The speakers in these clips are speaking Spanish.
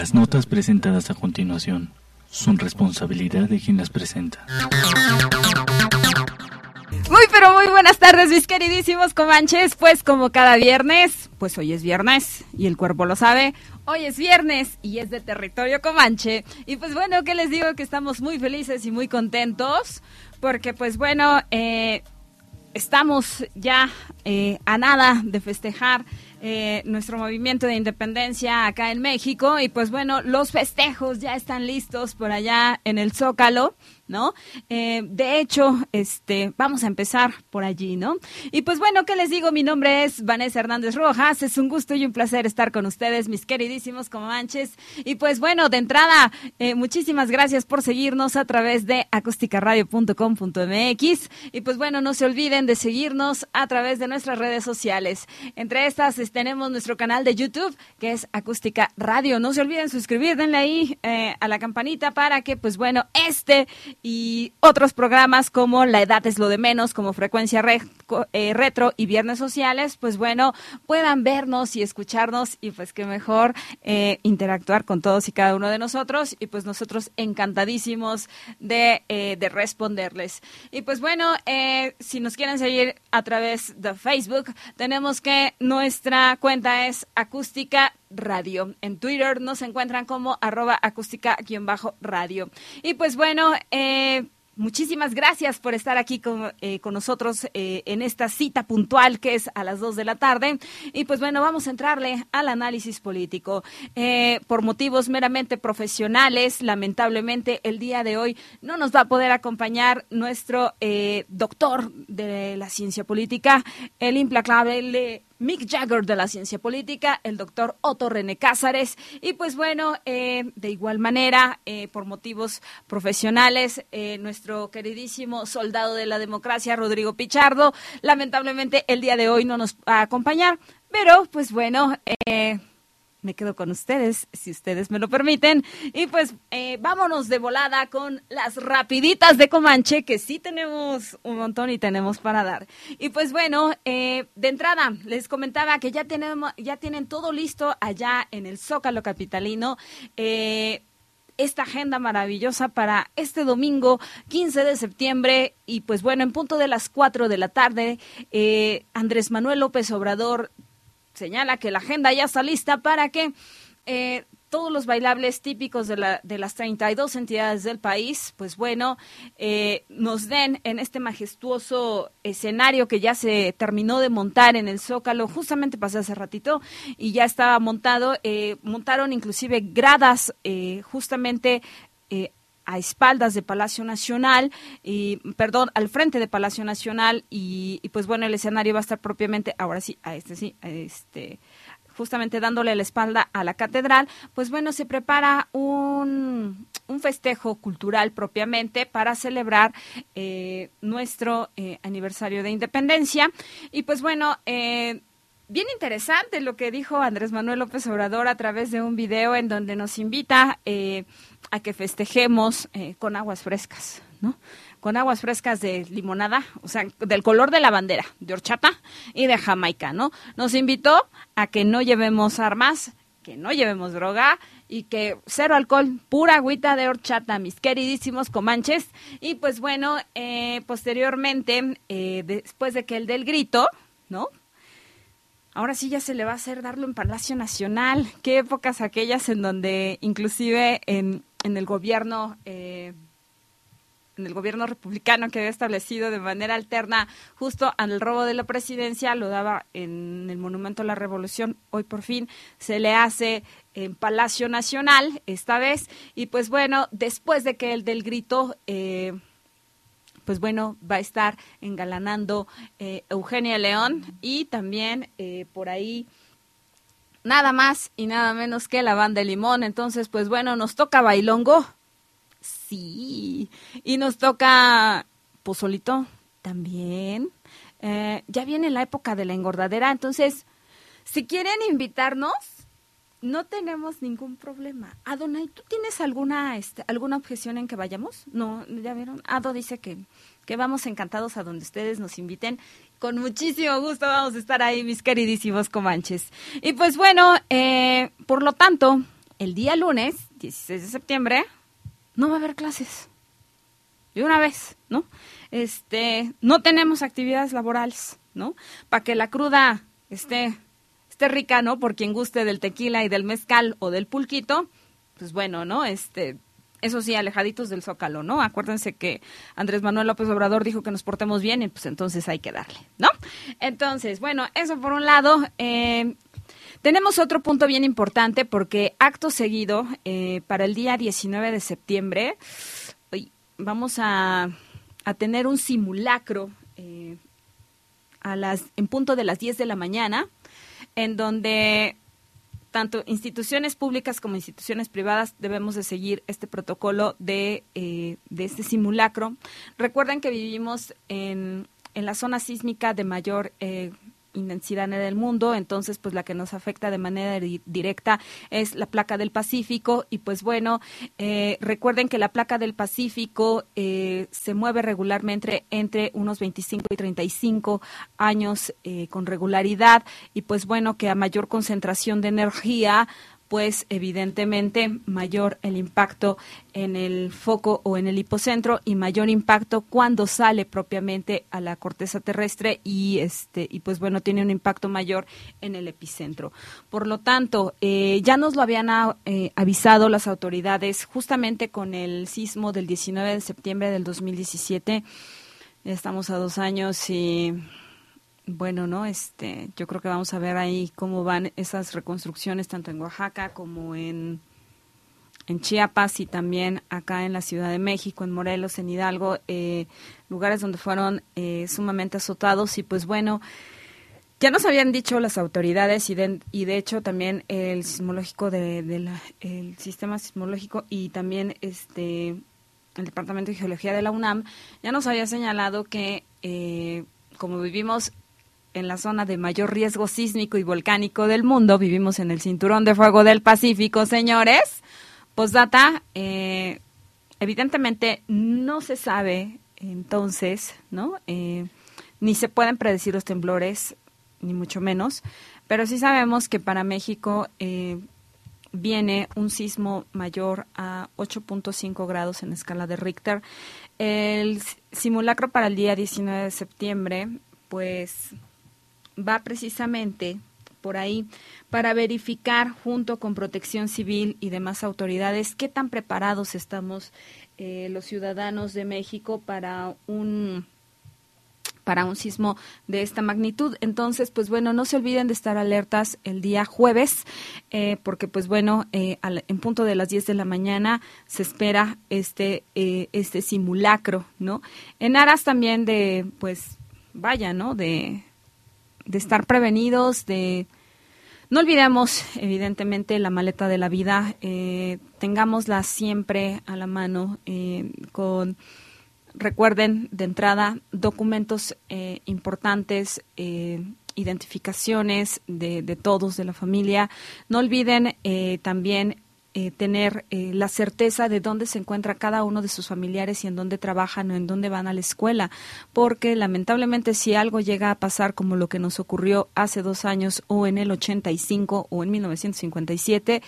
Las notas presentadas a continuación son responsabilidad de quien las presenta. Muy pero muy buenas tardes mis queridísimos comanches, pues como cada viernes, pues hoy es viernes y el cuerpo lo sabe, hoy es viernes y es de territorio comanche y pues bueno, ¿qué les digo? Que estamos muy felices y muy contentos porque pues bueno, eh, estamos ya eh, a nada de festejar eh, nuestro movimiento de independencia acá en México y pues bueno, los festejos ya están listos por allá en el Zócalo. ¿No? Eh, de hecho, este, vamos a empezar por allí, ¿no? Y pues bueno, ¿qué les digo? Mi nombre es Vanessa Hernández Rojas. Es un gusto y un placer estar con ustedes, mis queridísimos comanches. Y pues bueno, de entrada, eh, muchísimas gracias por seguirnos a través de acusticaradio.com.mx. Y pues bueno, no se olviden de seguirnos a través de nuestras redes sociales. Entre estas tenemos nuestro canal de YouTube, que es Acústica Radio. No se olviden suscribir, denle ahí eh, a la campanita para que, pues bueno, este y otros programas como La Edad es lo de menos, como Frecuencia eh, Retro y Viernes Sociales, pues bueno, puedan vernos y escucharnos y pues que mejor eh, interactuar con todos y cada uno de nosotros y pues nosotros encantadísimos de, eh, de responderles. Y pues bueno, si nos quieren seguir a través de Facebook, tenemos que nuestra cuenta es acústica radio. En Twitter nos encuentran como arroba acústica-radio. Y pues bueno, eh, Muchísimas gracias por estar aquí con, eh, con nosotros eh, en esta cita puntual que es a las 2 de la tarde. Y pues bueno, vamos a entrarle al análisis político. por motivos meramente profesionales, lamentablemente el día de hoy no nos va a poder acompañar nuestro doctor de la ciencia política, el implacable Mick Jagger de la ciencia política, el doctor Otto René Cázares. Y pues bueno, eh, de igual manera, eh, por motivos profesionales, eh, nuestro queridísimo soldado de la democracia, Rodrigo Pichardo, lamentablemente el día de hoy no nos va a acompañar. Pero pues bueno, me quedo con ustedes, si ustedes me lo permiten. Y pues eh, vámonos de volada con las rapiditas de Comanche, que sí tenemos un montón y tenemos para dar. Y pues bueno, eh, de entrada les comentaba que ya, tenemos, ya tienen todo listo allá en el Zócalo Capitalino. Eh, esta agenda maravillosa para este domingo 15 de septiembre y pues bueno, en punto de las 4 de la tarde, Andrés Manuel López Obrador señala que la agenda ya está lista para que eh, todos los bailables típicos de, la, de, las 32 entidades del país, pues bueno, eh, nos den en este majestuoso escenario que ya se terminó de montar en el Zócalo, justamente pasé hace ratito y ya estaba montado, eh, montaron inclusive gradas justamente a espaldas de Palacio Nacional y perdón al frente de Palacio Nacional y, pues bueno el escenario va a estar propiamente ahora sí a este sí este justamente dándole la espalda a la catedral, pues bueno, se prepara un, un festejo cultural propiamente para celebrar eh, nuestro eh, aniversario de independencia. Y pues bueno, eh, bien interesante lo que dijo Andrés Manuel López Obrador a través de un video en donde nos invita eh, a que festejemos eh, con aguas frescas, ¿no? Con aguas frescas de limonada, o sea, del color de la bandera, de horchata y de Jamaica, ¿no? Nos invitó a que no llevemos armas, que no llevemos droga y que cero alcohol, pura agüita de horchata, mis queridísimos comanches. Y pues bueno, eh, posteriormente, después de que el del grito, ¿no? Ahora sí ya se le va a hacer darlo en Palacio Nacional. Qué épocas aquellas en donde inclusive en, en el gobierno... Eh, en el gobierno republicano que había establecido de manera alterna justo al robo de la presidencia, lo daba en el Monumento a la Revolución, hoy por fin se le hace en Palacio Nacional esta vez, y pues bueno, después de que el del grito eh, pues bueno, va a estar engalanando eh, Eugenia León y también eh, por ahí nada más y nada menos que la banda de Limón. Entonces, pues bueno, nos toca bailongo. Sí. Y nos toca pozolito también. Eh, ya viene la época de la engordadera, entonces, si quieren invitarnos, no tenemos ningún problema. Adonai, ¿tú tienes alguna este, alguna objeción en que vayamos? No, ya vieron. Ado dice que, que vamos encantados a donde ustedes nos inviten. Con muchísimo gusto vamos a estar ahí, mis queridísimos comanches. Y pues bueno, eh, por lo tanto, el día lunes, 16 de septiembre, no va a haber clases. De una vez, ¿no? Este, no tenemos actividades laborales, ¿no? Para que la cruda esté, esté rica, ¿no? Por quien guste del tequila y del mezcal o del pulquito, pues bueno, ¿no? Este, eso sí, alejaditos del zócalo, ¿no? Acuérdense que Andrés Manuel López Obrador dijo que nos portemos bien y pues entonces hay que darle, ¿no? Entonces, bueno, eso por un lado. Eh, tenemos otro punto bien importante porque acto seguido, eh, para el día 19 de septiembre, vamos a, a tener un simulacro eh, a las, en punto de las 10 de la mañana, en donde tanto instituciones públicas como instituciones privadas debemos de seguir este protocolo de, eh, de este simulacro. Recuerden que vivimos en, en la zona sísmica de mayor eh, intensidad en el mundo, entonces pues la que nos afecta de manera directa es la placa del Pacífico. Y pues bueno, eh, recuerden que la placa del Pacífico eh, se mueve regularmente entre unos 25 y 35 años eh, con regularidad. Y pues bueno que a mayor concentración de energía pues evidentemente mayor el impacto en el foco o en el hipocentro y mayor impacto cuando sale propiamente a la corteza terrestre y este y pues bueno tiene un impacto mayor en el epicentro. Por lo tanto, eh, ya nos lo habían eh, avisado las autoridades justamente con el sismo del 19 de septiembre del 2017. Estamos a dos años y bueno, ¿no? Este, yo creo que vamos a ver ahí cómo van esas reconstrucciones tanto en Oaxaca como en en Chiapas y también acá en la Ciudad de México, en Morelos, en Hidalgo, eh, lugares donde fueron eh, sumamente azotados y pues bueno, ya nos habían dicho las autoridades y de, y de hecho también el sismológico de, el sistema sismológico y también este el Departamento de Geología de la UNAM ya nos había señalado que eh, como vivimos en la zona de mayor riesgo sísmico y volcánico del mundo. Vivimos en el cinturón de fuego del Pacífico, señores. Postdata, eh, evidentemente no se sabe entonces, ¿no? Eh, ni se pueden predecir los temblores, ni mucho menos, pero sí sabemos que para México eh, viene un sismo mayor a 8.5 grados en escala de Richter. El simulacro para el día 19 de septiembre, pues va precisamente por ahí para verificar junto con Protección Civil y demás autoridades qué tan preparados estamos eh, los ciudadanos de México para un para un sismo de esta magnitud. Entonces, pues bueno, no se olviden de estar alertas el día jueves, eh, porque pues bueno, eh, en punto de las 10 de la mañana se espera este, este simulacro, ¿no? En aras también de, pues, vaya, ¿no? De, de estar prevenidos, de... No olvidemos, evidentemente, la maleta de la vida, eh, tengámosla siempre a la mano eh, con, recuerden, de entrada, documentos eh, importantes, eh, identificaciones de, de, todos, de la familia. No olviden también eh, tener eh, la certeza de dónde se encuentra cada uno de sus familiares y en dónde trabajan o en dónde van a la escuela, porque lamentablemente si algo llega a pasar como lo que nos ocurrió hace dos años o en el 85 o en 1957,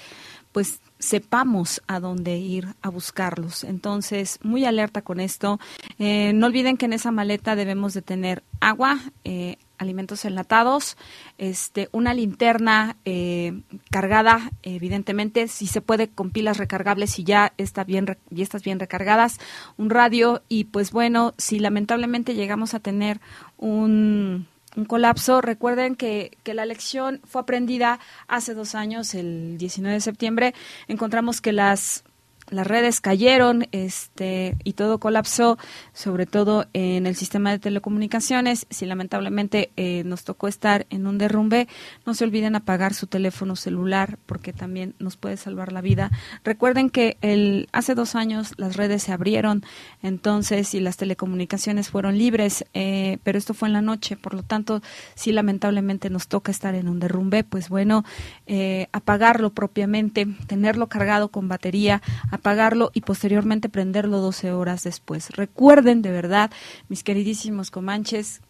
pues sepamos a dónde ir a buscarlos. Entonces, muy alerta con esto. Eh, no olviden que en esa maleta debemos de tener agua, eh, alimentos enlatados, este, una linterna eh, cargada, evidentemente, si se puede con pilas recargables y ya está bien y estas bien recargadas, un radio y pues bueno, si lamentablemente llegamos a tener un un colapso. Recuerden que, que, la lección fue aprendida hace dos años, el 19 de septiembre. Encontramos que las las redes cayeron este, y todo colapsó, sobre todo en el sistema de telecomunicaciones. Si lamentablemente eh, nos tocó estar en un derrumbe, no se olviden apagar su teléfono celular porque también nos puede salvar la vida. Recuerden que el, hace dos años las redes se abrieron, entonces, y las telecomunicaciones fueron libres, eh, pero esto fue en la noche, por lo tanto, si lamentablemente nos toca estar en un derrumbe, pues bueno, eh, apagarlo propiamente, tenerlo cargado con batería, apagarlo y posteriormente prenderlo 12 horas después. Recuerden de verdad, mis queridísimos comanches,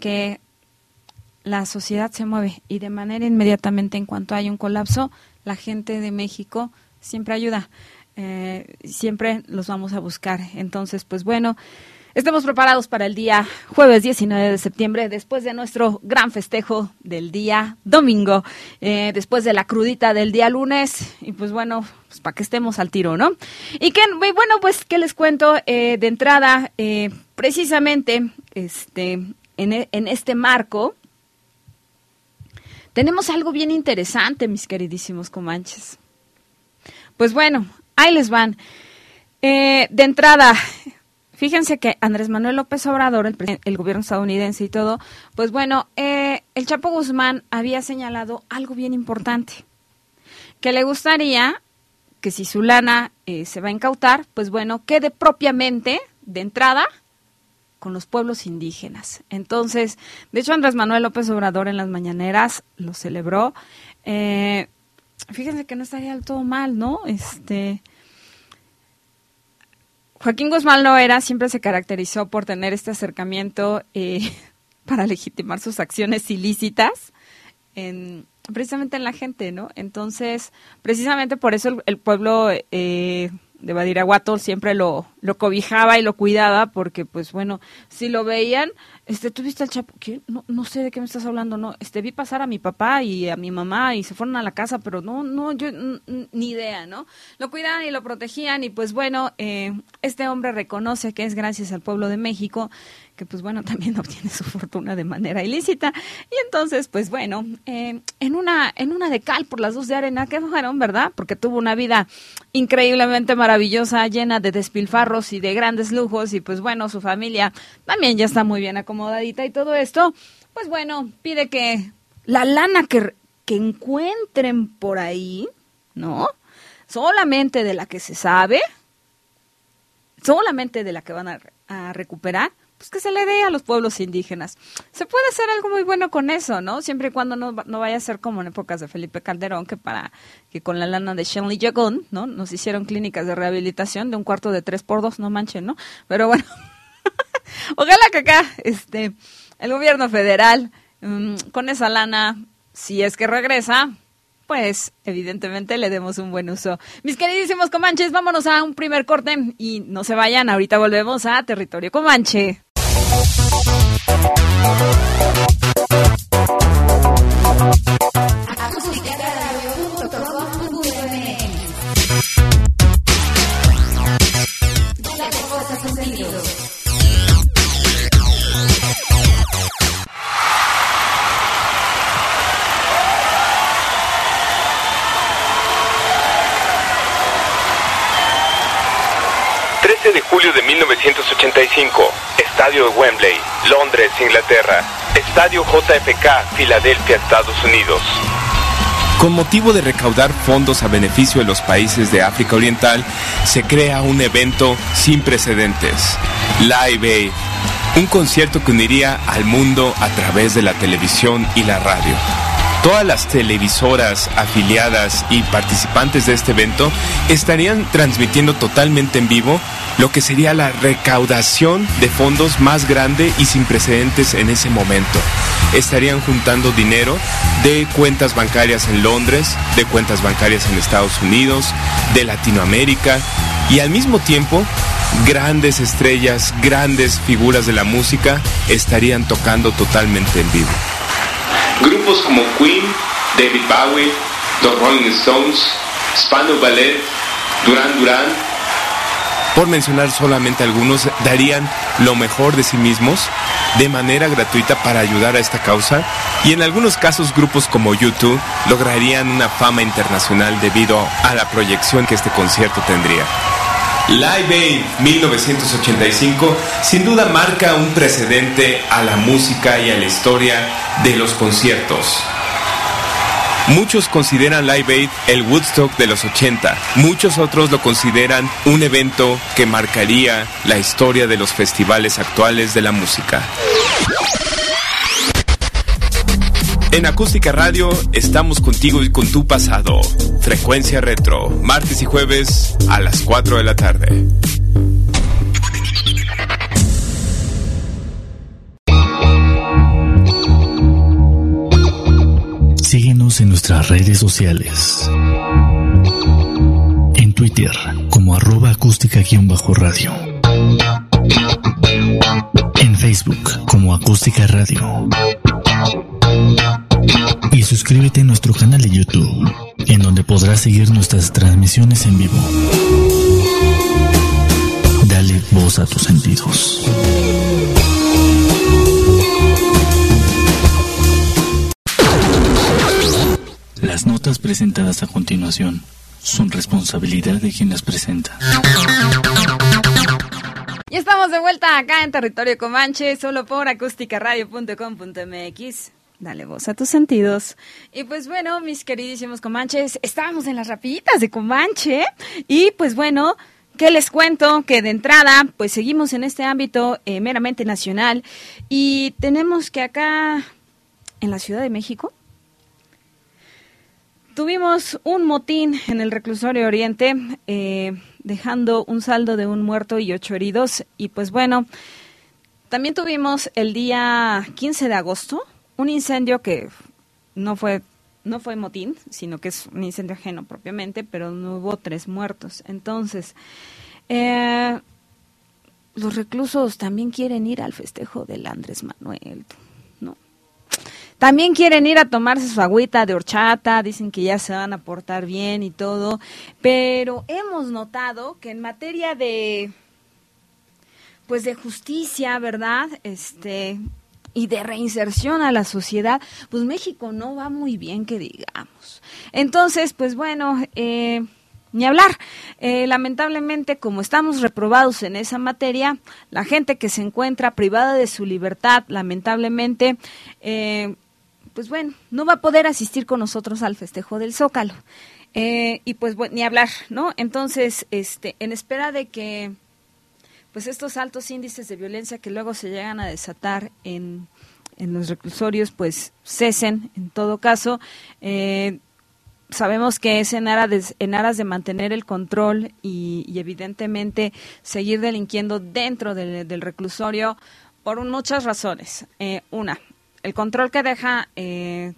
que la sociedad se mueve y de manera inmediatamente en cuanto hay un colapso, la gente de México siempre ayuda. Eh, siempre los vamos a buscar. Entonces, pues bueno, estemos preparados para el día jueves 19 de septiembre, después de nuestro gran festejo del día domingo, eh, después de la crudita del día lunes, y pues bueno, pues para que estemos al tiro, ¿no? Y bueno, pues, ¿qué les cuento eh, de entrada? precisamente, este, en, e, en este marco, tenemos algo bien interesante, mis queridísimos comanches. Pues bueno, ahí les van. Eh, de entrada, fíjense que Andrés Manuel López Obrador, el, el gobierno estadounidense y todo, pues bueno, eh, el Chapo Guzmán había señalado algo bien importante, que le gustaría que si su lana eh, se va a incautar, pues bueno, quede propiamente de entrada con los pueblos indígenas. Entonces, de hecho, Andrés Manuel López Obrador en las mañaneras lo celebró. Eh, fíjense que no estaría del todo mal, ¿no? Este. Joaquín Guzmán Loera siempre se caracterizó por tener este acercamiento eh, para legitimar sus acciones ilícitas, en, precisamente en la gente, ¿no? Entonces, precisamente por eso el, pueblo eh, de Badiraguato siempre lo, lo cobijaba y lo cuidaba porque pues bueno, si lo veían, este, ¿tú viste al Chapo? No, no sé de qué me estás hablando, no, este, vi pasar a mi papá y a mi mamá y se fueron a la casa, pero no, no, yo, ni idea, ¿no? Lo cuidaban y lo protegían y pues bueno, eh, este hombre reconoce que es gracias al pueblo de México que pues bueno, también obtiene su fortuna de manera ilícita. Y entonces, pues bueno, eh, en, una, en una de cal por las dos de arena, que fueron, ¿verdad? Porque tuvo una vida increíblemente maravillosa, llena de despilfarros y de grandes lujos, y pues bueno, su familia también ya está muy bien acomodadita y todo esto, pues bueno, pide que la lana que, que encuentren por ahí, ¿no? Solamente de la que se sabe, solamente de la que van a recuperar, pues que se le dé a los pueblos indígenas. Se puede hacer algo muy bueno con eso, ¿no? Siempre y cuando no, no vaya a ser como en épocas de Felipe Calderón, que para que con la lana de Shenley Yagón, ¿no? Nos hicieron clínicas de rehabilitación de un cuarto de tres por dos, no manchen, ¿no? Pero bueno, ojalá que acá, este, el gobierno federal, mm, con esa lana, si es que regresa, pues evidentemente le demos un buen uso. Mis queridísimos comanches, vámonos a un primer corte y no se vayan, ahorita volvemos a Territorio Comanche. Oh, oh, oh, oh, de julio de 1985, Estadio de Wembley, Londres, Inglaterra. Estadio JFK, Filadelfia, Estados Unidos. Con motivo de recaudar fondos a beneficio de los países de África Oriental, se crea un evento sin precedentes, Live Aid, un concierto que uniría al mundo a través de la televisión y la radio. Todas las televisoras afiliadas y participantes de este evento estarían transmitiendo totalmente en vivo lo que sería la recaudación de fondos más grande y sin precedentes en ese momento. Estarían juntando dinero de cuentas bancarias en Londres, de cuentas bancarias en Estados Unidos, de Latinoamérica y al mismo tiempo grandes estrellas, grandes figuras de la música estarían tocando totalmente en vivo. Grupos como Queen, David Bowie, The Rolling Stones, Spano Ballet, Duran Duran, por mencionar solamente algunos, darían lo mejor de sí mismos de manera gratuita para ayudar a esta causa y en algunos casos grupos como YouTube lograrían una fama internacional debido a la proyección que este concierto tendría. Live Aid 1985 sin duda marca un precedente a la música y a la historia de los conciertos. Muchos consideran Live Aid el Woodstock de los 80. Muchos otros lo consideran un evento que marcaría la historia de los festivales actuales de la música. En Acústica Radio estamos contigo y con tu pasado. Frecuencia Retro, martes y jueves a las 4 de la tarde. en nuestras redes sociales. Twitter como arroba acústica-radio. En Facebook como acústica radio. Suscríbete a nuestro canal de YouTube, en donde podrás seguir nuestras transmisiones en vivo. Dale voz a tus sentidos. Las notas presentadas a continuación son responsabilidad de quien las presenta. Y estamos de vuelta acá en territorio Comanche, solo por acústicaradio.com.mx. Dale voz a tus sentidos. Y pues bueno, mis queridísimos Comanches, estábamos en las rapiditas de Comanche. Y pues bueno, ¿qué les cuento? Que de entrada, pues seguimos en este ámbito eh, meramente nacional. Y tenemos que acá, en la Ciudad de México, Tuvimos un motín en el reclusorio Oriente, eh, dejando un saldo de un muerto y ocho heridos. Y pues bueno, también tuvimos el día 15 de agosto un incendio que no fue no fue motín, sino que es un incendio ajeno propiamente, pero no hubo tres muertos. Entonces, eh, los reclusos también quieren ir al festejo del Andrés Manuel. También quieren ir a tomarse su agüita de horchata, dicen que ya se van a portar bien y todo, pero hemos notado que en materia de pues de justicia, ¿verdad? Este y de reinserción a la sociedad, pues México no va muy bien, que digamos. Entonces, pues bueno, eh, ni hablar. Eh, lamentablemente, como estamos reprobados en esa materia, la gente que se encuentra privada de su libertad, lamentablemente, eh, pues bueno, no va a poder asistir con nosotros al festejo del Zócalo. Y pues bueno, ni hablar, ¿no? Entonces, este, en espera de que pues estos altos índices de violencia que luego se llegan a desatar en, en los reclusorios, pues cesen en todo caso. Eh, sabemos que es en aras de, en aras de mantener el control y, evidentemente seguir delinquiendo dentro del, reclusorio por muchas razones. Eh, una, el control que deja eh,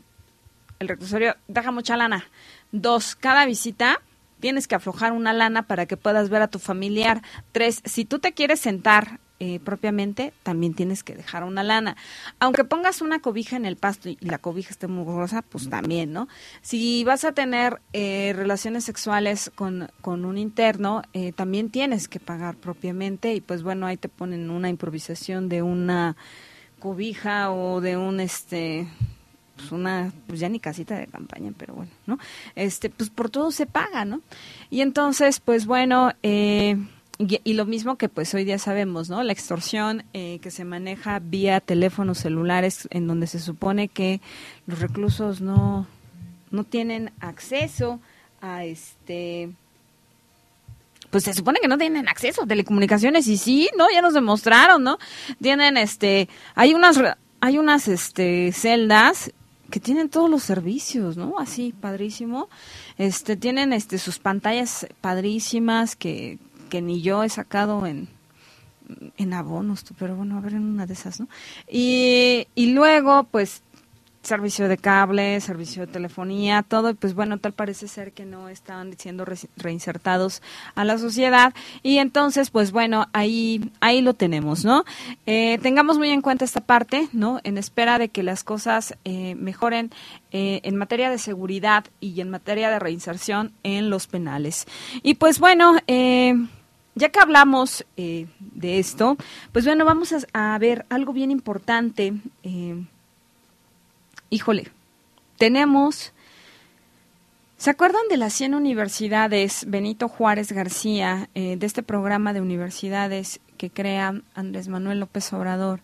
el reclusorio deja mucha lana. Dos, cada visita tienes que aflojar una lana para que puedas ver a tu familiar. Tres, si tú te quieres sentar eh, propiamente, también tienes que dejar una lana. Aunque pongas una cobija en el pasto y la cobija esté mugrosa, pues también, ¿no? Si vas a tener eh, relaciones sexuales con, con un interno, también tienes que pagar propiamente y pues bueno, ahí te ponen una improvisación de una cobija o de un este pues una pues ya ni casita de campaña pero bueno no este pues por todo se paga no y entonces pues bueno eh, y, lo mismo que pues hoy día sabemos no la extorsión eh, que se maneja vía teléfonos celulares en donde se supone que los reclusos no no tienen acceso a este pues se supone que no tienen acceso a telecomunicaciones y sí, ¿no? Ya nos demostraron, ¿no? Tienen este, hay unas, hay unas este, celdas que tienen todos los servicios, ¿no? Así, padrísimo. Este, tienen este, sus pantallas padrísimas que, que ni yo he sacado en, en abonos, pero bueno, a ver en una de esas, ¿no? Y, y luego, pues, servicio de cable, servicio de telefonía, todo, y pues bueno, tal parece ser que no estaban siendo reinsertados a la sociedad, y entonces, pues bueno, ahí, ahí lo tenemos, ¿no? Eh, tengamos muy en cuenta esta parte, ¿no? En espera de que las cosas eh, mejoren eh, en materia de seguridad y en materia de reinserción en los penales. Y pues bueno, ya que hablamos de esto, pues bueno, vamos a, a ver algo bien importante híjole, tenemos... ¿Se acuerdan de las 100 universidades Benito Juárez García, eh, de este programa de universidades que crea Andrés Manuel López Obrador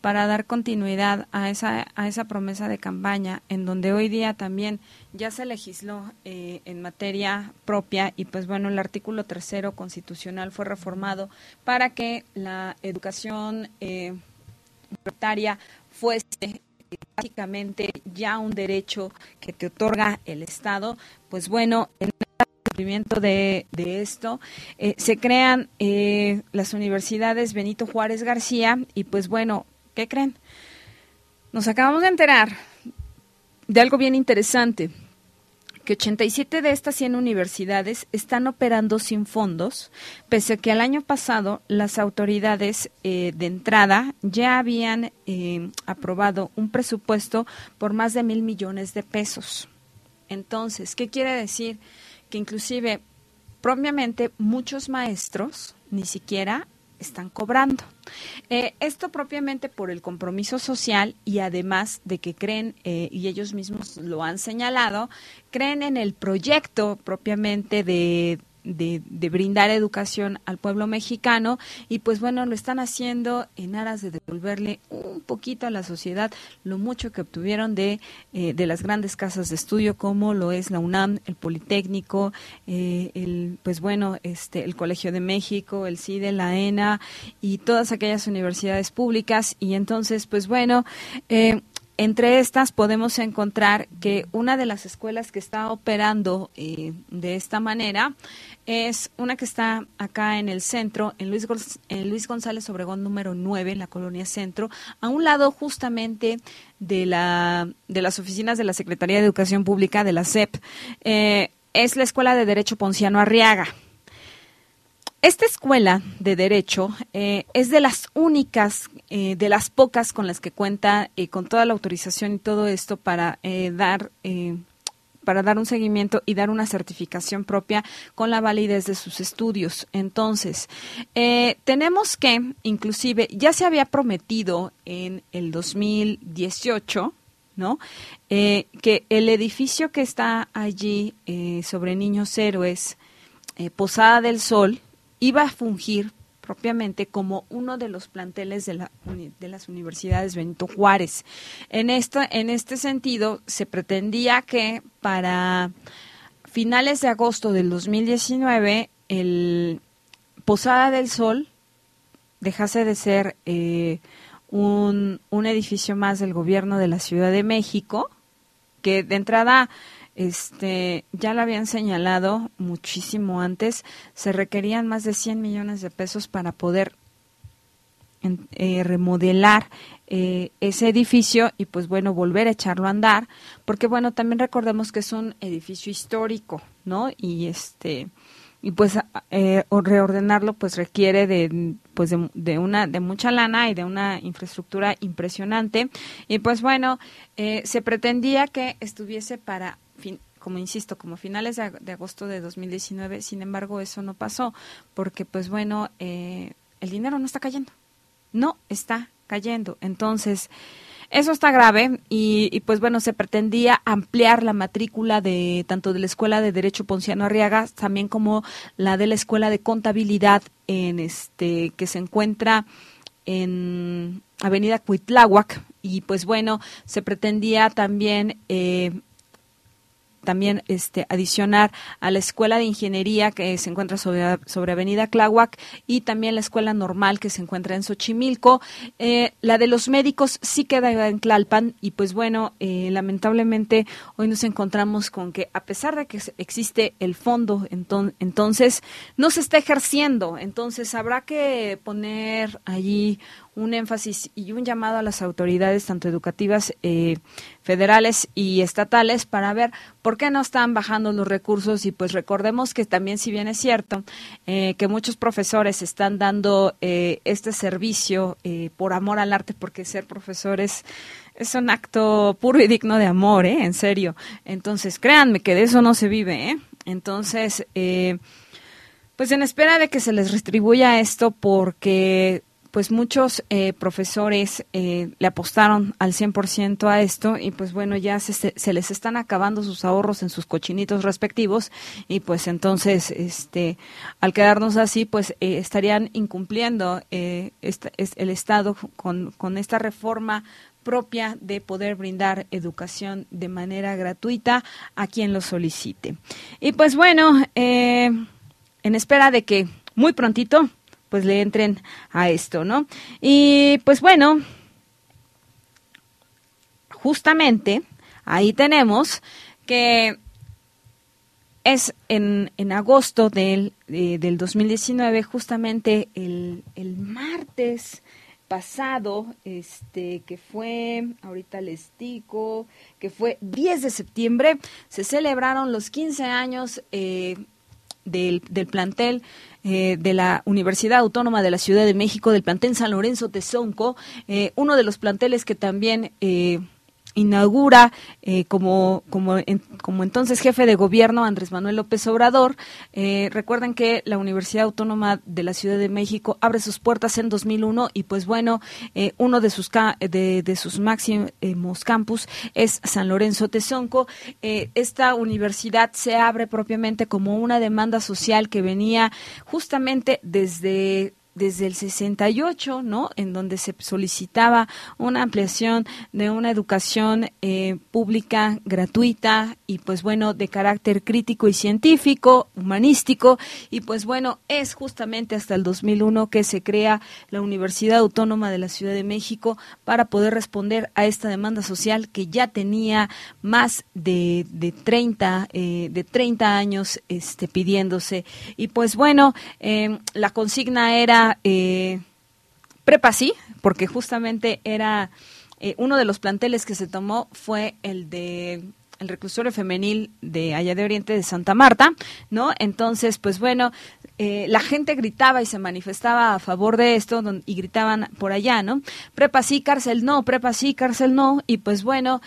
para dar continuidad a esa, a esa promesa de campaña, en donde hoy día también ya se legisló eh, en materia propia y pues bueno, el artículo tercero constitucional fue reformado para que la educación eh, fuese básicamente ya un derecho que te otorga el Estado, pues bueno, en el cumplimiento de, esto, eh, se crean eh, las universidades Benito Juárez García y pues bueno, ¿qué creen? Nos acabamos de enterar de algo bien interesante, que 87 de estas 100 universidades están operando sin fondos, pese a que el año pasado las autoridades eh, de entrada ya habían eh, aprobado un presupuesto por más de mil millones de pesos. Entonces, ¿qué quiere decir? Que inclusive, propiamente, muchos maestros ni siquiera están cobrando. Eh, esto propiamente por el compromiso social y además de que creen, eh, y ellos mismos lo han señalado, creen en el proyecto propiamente de, de, brindar educación al pueblo mexicano. Y pues bueno, lo están haciendo en aras de devolverle un poquito a la sociedad lo mucho que obtuvieron de, eh, de las grandes casas de estudio como lo es la UNAM, el Politécnico, eh, el pues bueno, este el Colegio de México, el CIDE, la ENA y todas aquellas universidades públicas. Y entonces pues bueno, eh, entre estas podemos encontrar que una de las escuelas que está operando eh, de esta manera es una que está acá en el centro, en Luis, González Obregón número 9, en la colonia Centro, a un lado justamente de, la, de las oficinas de la Secretaría de Educación Pública, de la SEP. Eh, es la Escuela de Derecho Ponciano Arriaga. Esta escuela de derecho eh, es de las únicas, eh, de las pocas con las que cuenta eh, con toda la autorización y todo esto para dar para dar un seguimiento y dar una certificación propia con la validez de sus estudios. Entonces, tenemos que, inclusive, ya se había prometido en el 2018, ¿no? que el edificio que está allí sobre Niños Héroes, Posada del Sol, iba a fungir propiamente como uno de los planteles de, la, de las universidades Benito Juárez. En, esta, en este sentido, se pretendía que para finales de agosto del 2019, el Posada del Sol dejase de ser eh, un, un edificio más del gobierno de la Ciudad de México, que de entrada este, ya lo habían señalado muchísimo antes, se requerían más de 100 millones de pesos para poder eh, remodelar eh, ese edificio y pues bueno, volver a echarlo a andar, porque bueno, también recordemos que es un edificio histórico, ¿no? Y este y pues eh, reordenarlo pues requiere de pues de, de, una de mucha lana y de una infraestructura impresionante y pues bueno se pretendía que estuviese para como insisto, como finales de, agosto de 2019, sin embargo eso no pasó, porque pues bueno, eh, el dinero no está cayendo, no está cayendo. Entonces, eso está grave y, pues bueno, se pretendía ampliar la matrícula de tanto de la Escuela de Derecho Ponciano Arriaga, también como la de la Escuela de Contabilidad en este que se encuentra en Avenida Cuitláhuac y pues bueno, se pretendía también eh, también este, adicionar a la Escuela de Ingeniería que se encuentra sobre, sobre Avenida Cláhuac y también la Escuela Normal que se encuentra en Xochimilco. Eh, la de los médicos sí queda en Tlalpan y pues bueno, eh, lamentablemente hoy nos encontramos con que a pesar de que existe el fondo, entonces no se está ejerciendo. Entonces habrá que poner allí un énfasis y un llamado a las autoridades, tanto educativas, eh, federales y estatales, para ver por qué no están bajando los recursos. Y pues recordemos que también, si bien es cierto, eh, que muchos profesores están dando eh, este servicio por amor al arte, porque ser profesor es un acto puro y digno de amor, ¿eh? En serio. Entonces, créanme que de eso no se vive, ¿eh? Entonces, pues en espera de que se les retribuya esto, porque pues muchos eh, profesores eh, le apostaron al 100% a esto y pues bueno, ya se, se, les están acabando sus ahorros en sus cochinitos respectivos y pues entonces, este, al quedarnos así, pues eh, estarían incumpliendo este, el Estado con esta reforma propia de poder brindar educación de manera gratuita a quien lo solicite. Y pues bueno, en espera de que muy prontito pues le entren a esto, ¿no? Y pues bueno, justamente ahí tenemos que es en, en agosto del, del 2019, justamente el, el martes pasado, este, que fue, ahorita les digo, que fue 10 de septiembre, se celebraron los 15 años eh, del, del, plantel eh, de la Universidad Autónoma de la Ciudad de México, del plantel San Lorenzo Tezonco, eh, uno de los planteles que también inaugura eh, como, como, como entonces jefe de gobierno Andrés Manuel López Obrador. Eh, recuerden que la Universidad Autónoma de la Ciudad de México abre sus puertas en 2001 y pues bueno, eh, uno de sus, de, de, sus máximos campus es San Lorenzo Tezonco. esta universidad se abre propiamente como una demanda social que venía justamente desde desde el 68, ¿no? En donde se solicitaba una ampliación de una educación eh, pública gratuita y pues bueno, de carácter crítico y científico, humanístico y pues bueno, es justamente hasta el 2001 que se crea la Universidad Autónoma de la Ciudad de México para poder responder a esta demanda social que ya tenía más de, de 30 eh, de 30 años este pidiéndose y pues bueno, eh, la consigna era eh, prepa sí, porque justamente era eh, uno de los planteles que se tomó fue el de el reclusorio femenil de allá de Oriente de Santa Marta, ¿no? Entonces, pues bueno, eh, la gente gritaba y se manifestaba a favor de esto y gritaban por allá, ¿no? Prepa sí, cárcel no, prepa sí, cárcel no. Y pues bueno,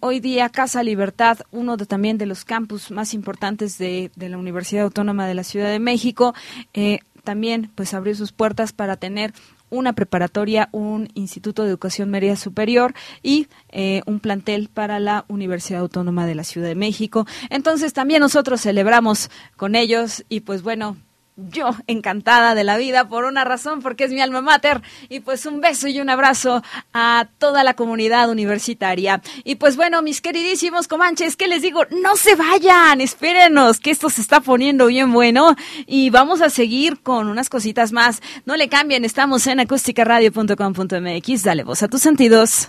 hoy día Casa Libertad, uno también de los campus más importantes de, la Universidad Autónoma de la Ciudad de México, también pues abrió sus puertas para tener una preparatoria, un instituto de educación media superior y eh, un plantel para la Universidad Autónoma de la Ciudad de México. Entonces también nosotros celebramos con ellos y pues bueno, yo encantada de la vida por una razón, porque es mi alma mater. Y pues un beso y un abrazo a toda la comunidad universitaria. Y pues bueno, mis queridísimos comanches, ¿qué les digo? No se vayan, espérenos, que esto se está poniendo bien bueno. Y vamos a seguir con unas cositas más. No le cambien, estamos en acústicaradio.com.mx. Dale voz a tus sentidos.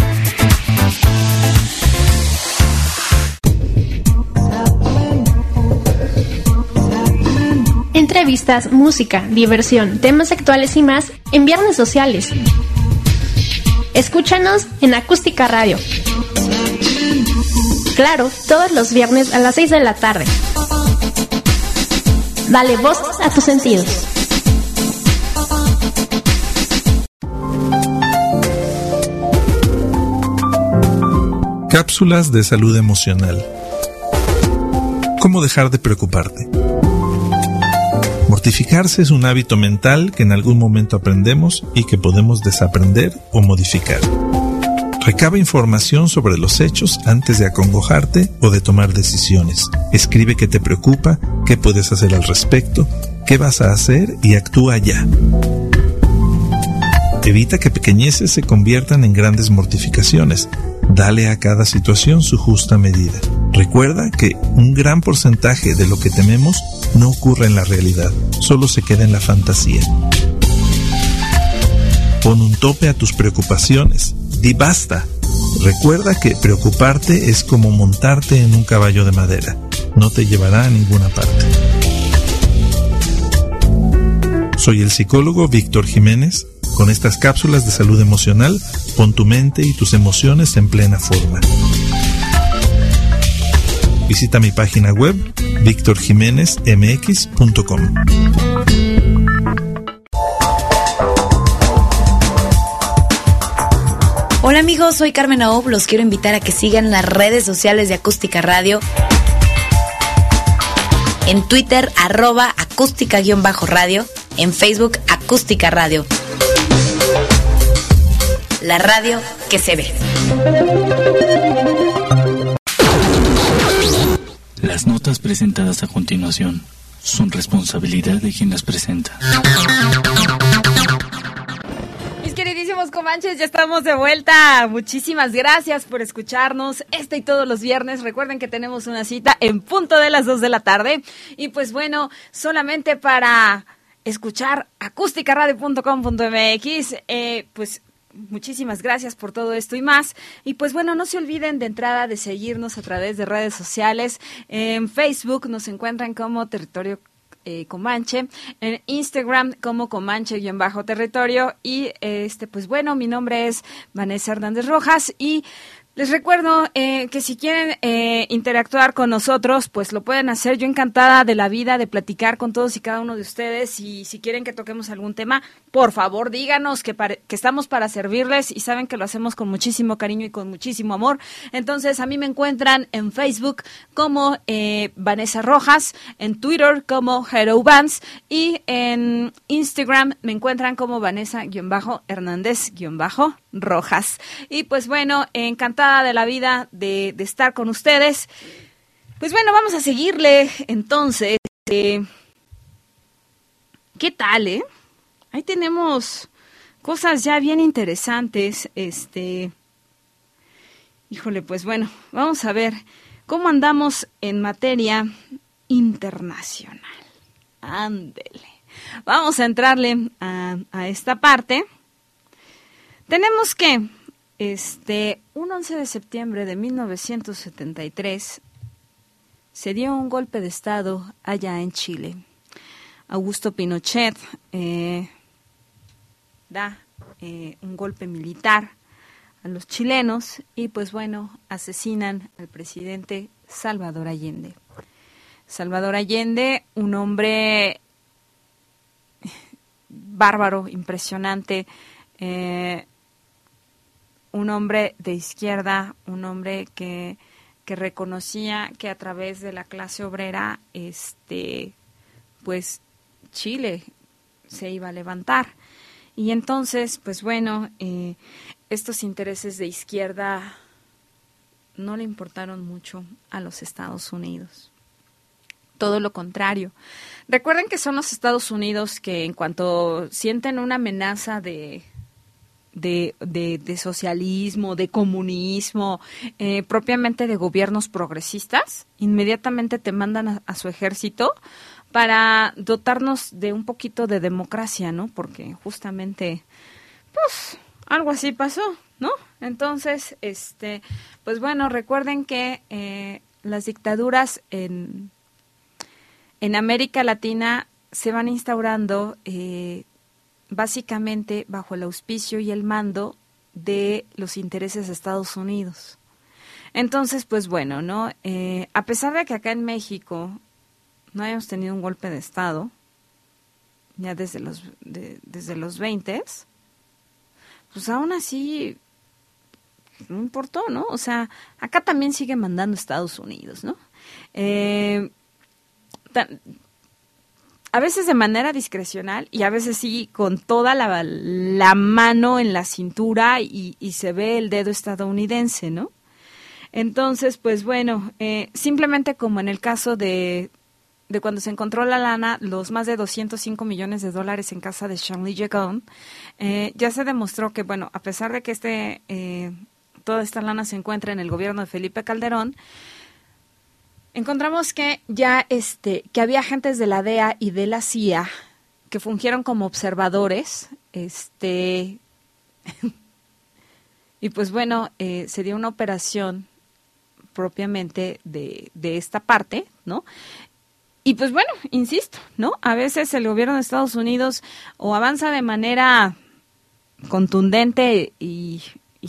Entrevistas, música, diversión, temas actuales y más en Viernes Sociales. Escúchanos en Acústica Radio. Claro, todos los viernes a las 6 de la tarde. Dale voz a tus sentidos. Cápsulas de salud emocional. ¿Cómo dejar de preocuparte? Mortificarse es un hábito mental que en algún momento aprendemos y que podemos desaprender o modificar. Recaba información sobre los hechos antes de acongojarte o de tomar decisiones. Escribe qué te preocupa, qué puedes hacer al respecto, qué vas a hacer y actúa ya. Evita que pequeñeces se conviertan en grandes mortificaciones Dale a cada situación su justa medida. Recuerda que un gran porcentaje de lo que tememos no ocurre en la realidad, solo se queda en la fantasía. Pon un tope a tus preocupaciones. Di basta. Recuerda que preocuparte es como montarte en un caballo de madera. No te llevará a ninguna parte. Soy el psicólogo Víctor Jiménez. Con estas cápsulas de salud emocional, pon tu mente y tus emociones en plena forma. Visita mi página web victorjiménezmx.com. Hola amigos, soy Carmen Aob. Los quiero invitar a que sigan las redes sociales de Acústica Radio. En Twitter, arroba acústica-radio. En Facebook, Acústica Radio. La radio que se ve. Las notas presentadas a continuación son responsabilidad de quien las presenta. Mis queridísimos comanches, ya estamos de vuelta. Muchísimas gracias por escucharnos este y todos los viernes. Recuerden que tenemos una cita en punto de las 2 de la tarde. Y pues bueno, solamente para escuchar acústicaradio.com.mx, eh, pues muchísimas gracias por todo esto y más. Y pues bueno, no se olviden de entrada de seguirnos a través de redes sociales. En Facebook nos encuentran como Territorio eh, Comanche, en Instagram como Comanche-territorio y este pues bueno, mi nombre es Vanessa Hernández Rojas y les recuerdo eh, que si quieren eh, interactuar con nosotros, pues lo pueden hacer. Yo encantada de la vida de platicar con todos y cada uno de ustedes. Y si quieren que toquemos algún tema, por favor díganos que, estamos para servirles y saben que lo hacemos con muchísimo cariño y con muchísimo amor. Entonces a mí me encuentran en Facebook como eh, Vanessa Rojas, en Twitter como Hero Vans y en Instagram me encuentran como Vanessa-Hernández- Rojas. Y pues bueno, encantada de la vida de, estar con ustedes. Pues bueno, vamos a seguirle entonces. Eh, ¿Qué tal, eh? Ahí tenemos cosas ya bien interesantes. Este. Híjole, pues bueno, vamos a ver cómo andamos en materia internacional. Ándele. Vamos a entrarle a, a esta parte. Tenemos que, este, un 11 de septiembre de 1973, se dio un golpe de Estado allá en Chile. Augusto Pinochet eh, da eh, un golpe militar a los chilenos y pues bueno, asesinan al presidente Salvador Allende. Salvador Allende, un hombre bárbaro, impresionante, eh, un hombre de izquierda, un hombre que, que reconocía que a través de la clase obrera, este, pues Chile se iba a levantar. Y entonces, pues bueno, eh, estos intereses de izquierda no le importaron mucho a los Estados Unidos. Todo lo contrario. Recuerden que son los Estados Unidos que en cuanto sienten una amenaza de, de, de, socialismo, de comunismo, eh, propiamente de gobiernos progresistas, inmediatamente te mandan a, su ejército para dotarnos de un poquito de democracia, ¿no? Porque justamente, pues, algo así pasó, ¿no? Entonces, este, pues bueno, recuerden que eh, las dictaduras en, en América Latina se van instaurando eh, básicamente bajo el auspicio y el mando de los intereses de Estados Unidos. Entonces, pues bueno, ¿no? Eh, a pesar de que acá en México no hayamos tenido un golpe de Estado, ya desde los, desde los 20, pues aún así no importó, ¿no? O sea, acá también sigue mandando Estados Unidos, ¿no? Eh, a veces de manera discrecional y a veces sí con toda la, la mano en la cintura y, se ve el dedo estadounidense, ¿no? Entonces, pues bueno, eh, simplemente como en el caso de, de cuando se encontró la lana, los más de 205 millones de dólares en casa de Shirley Jagon, eh, ya se demostró que, bueno, a pesar de que este, eh, toda esta lana se encuentra en el gobierno de Felipe Calderón, encontramos que ya este que había agentes de la DEA y de la CIA que fungieron como observadores este y pues bueno eh, se dio una operación propiamente de, de esta parte no y pues bueno, insisto, ¿no? A veces el gobierno de Estados Unidos o avanza de manera contundente y,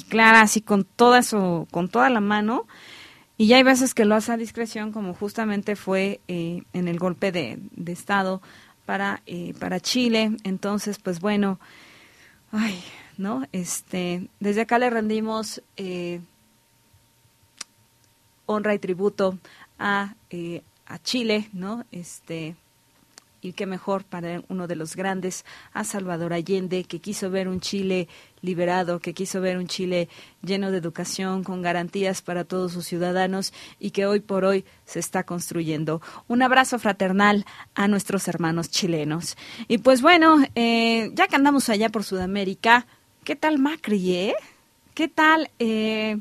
clara, así con toda su, con toda la mano, y ya hay veces que lo hace a discreción, como justamente fue eh, en el golpe de, Estado para, eh, para Chile. Entonces, pues bueno, ay, ¿no? Este, desde acá le rendimos eh, honra y tributo a, a Chile, ¿no? Este, y qué mejor para uno de los grandes, a Salvador Allende, que quiso ver un Chile liberado, que quiso ver un Chile lleno de educación, con garantías para todos sus ciudadanos y que hoy por hoy se está construyendo. Un abrazo fraternal a nuestros hermanos chilenos. Y pues bueno, eh, ya que andamos allá por Sudamérica, ¿qué tal Macri, eh? ¿Qué tal eh,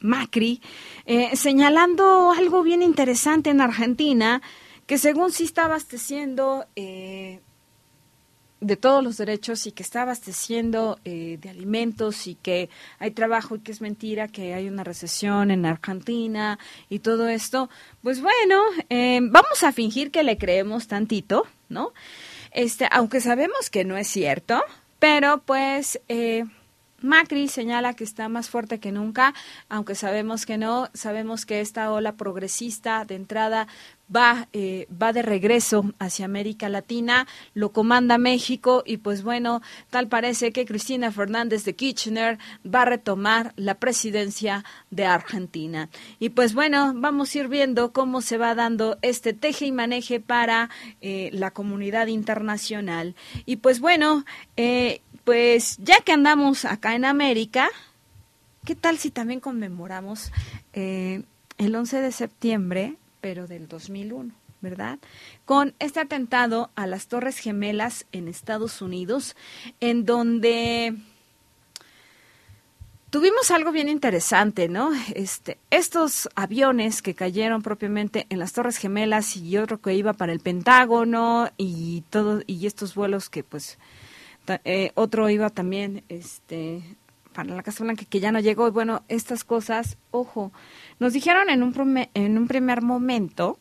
Macri? Eh, señalando algo bien interesante en Argentina, que según sí está abasteciendo eh, de todos los derechos y que está abasteciendo eh, de alimentos y que hay trabajo y que es mentira, que hay una recesión en Argentina y todo esto, pues bueno, vamos a fingir que le creemos tantito, ¿no? Este, aunque sabemos que no es cierto, pero pues Macri señala que está más fuerte que nunca, aunque sabemos que no, sabemos que esta ola progresista de entrada va, eh, va de regreso hacia América Latina, lo comanda México y pues bueno, tal parece que Cristina Fernández de Kirchner va a retomar la presidencia de Argentina. Y pues bueno, vamos a ir viendo cómo se va dando este teje y maneje para eh, la comunidad internacional. Y pues bueno, eh, pues ya que andamos acá en América, ¿qué tal si también conmemoramos eh, el 11 de septiembre, pero del 2001? ¿verdad? Con este atentado a las Torres Gemelas en Estados Unidos, en donde tuvimos algo bien interesante, ¿no? Este, estos aviones que cayeron propiamente en las Torres Gemelas y otro que iba para el Pentágono y todo y estos vuelos que pues eh, otro iba también este, para la Casa Blanca que ya no llegó. Bueno, estas cosas, ojo, nos dijeron en un, en un primer momento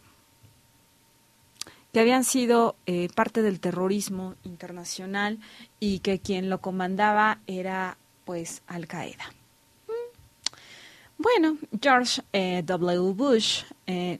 que habían sido eh, parte del terrorismo internacional y que quien lo comandaba era pues Al Qaeda. Bueno, George eh, W. Bush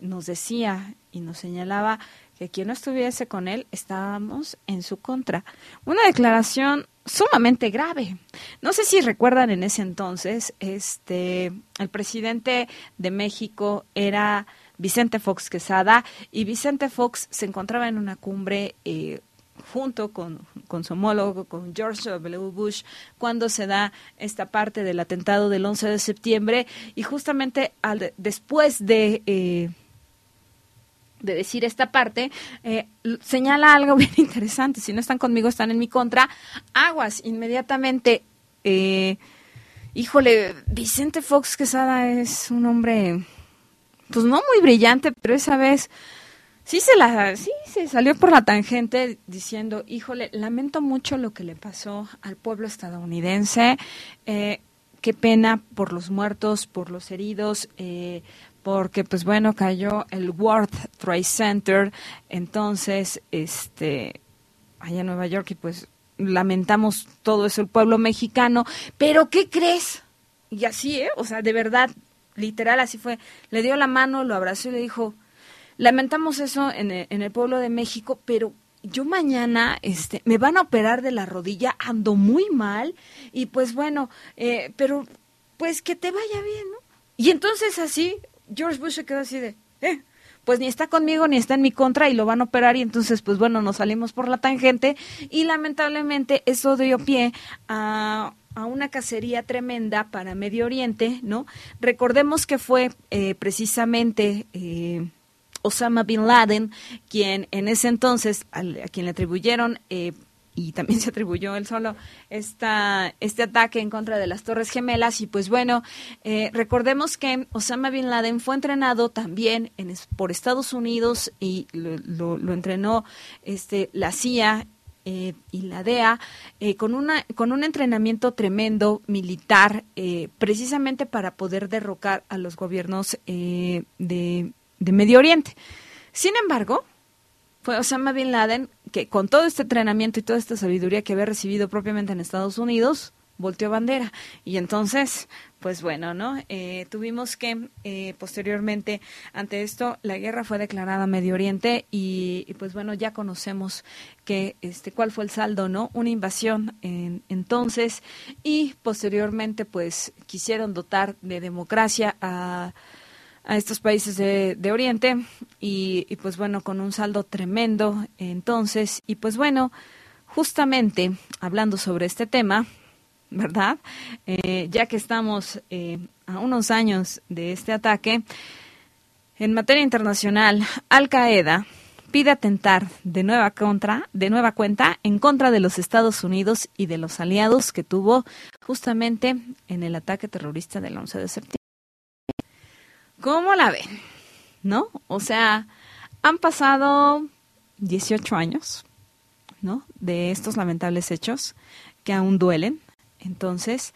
nos decía y nos señalaba que quien no estuviese con él estábamos en su contra. Una declaración sumamente grave. No sé si recuerdan en ese entonces, este, el presidente de México era Vicente Fox Quesada y Vicente Fox se encontraba en una cumbre eh, junto con, con, su homólogo, con George W. Bush, cuando se da esta parte del atentado del 11 de septiembre y justamente al, después de... Eh, de decir esta parte, eh, señala algo bien interesante. Si no están conmigo, están en mi contra. Aguas, inmediatamente. Eh, híjole, Vicente Fox Quesada es un hombre, pues no muy brillante, pero esa vez sí se la, sí se salió por la tangente diciendo, híjole, lamento mucho lo que le pasó al pueblo estadounidense. Eh, qué pena por los muertos, por los heridos, eh, porque pues bueno, cayó el World Trade Center, entonces, este, allá en Nueva York y pues lamentamos todo eso, el pueblo mexicano, pero ¿qué crees? Y así, ¿eh? O sea, de verdad, literal, así fue. Le dio la mano, lo abrazó y le dijo, lamentamos eso en el, en el pueblo de México, pero yo mañana este, me van a operar de la rodilla, ando muy mal y pues bueno, eh, pero pues que te vaya bien, ¿no? Y entonces así George Bush se quedó así de, eh, pues ni está conmigo ni está en mi contra y lo van a operar y entonces pues bueno, nos salimos por la tangente y lamentablemente eso dio pie a una cacería tremenda para Medio Oriente, ¿no? Recordemos que fue eh, precisamente eh, Osama Bin Laden quien en ese entonces, a, quien le atribuyeron y también se atribuyó él solo esta, este ataque en contra de las Torres Gemelas. Y pues bueno, eh, recordemos que Osama Bin Laden fue entrenado también en, por Estados Unidos y lo, lo, entrenó este, la CIA eh, y la DEA eh, con, una, con un entrenamiento tremendo militar eh, precisamente para poder derrocar a los gobiernos de, de Medio Oriente. Sin embargo, fue Osama Bin Laden que con todo este entrenamiento y toda esta sabiduría que había recibido propiamente en Estados Unidos, volteó bandera. Y entonces, pues bueno, ¿no? Eh, tuvimos que, eh, posteriormente, ante esto, la guerra fue declarada Medio Oriente y, pues bueno, ya conocemos que, este, cuál fue el saldo, ¿no? Una invasión en, entonces y posteriormente, pues, quisieron dotar de democracia a a estos países de, de Oriente y, y, pues bueno, con un saldo tremendo entonces. Y pues bueno, justamente hablando sobre este tema, ¿verdad? Eh, ya que estamos eh, a unos años de este ataque, en materia internacional, Al Qaeda pide atentar de nueva contra, de nueva cuenta en contra de los Estados Unidos y de los aliados que tuvo justamente en el ataque terrorista del 11 de septiembre. ¿Cómo la ven? ¿No? O sea, han pasado 18 años, ¿no? De estos lamentables hechos que aún duelen. Entonces,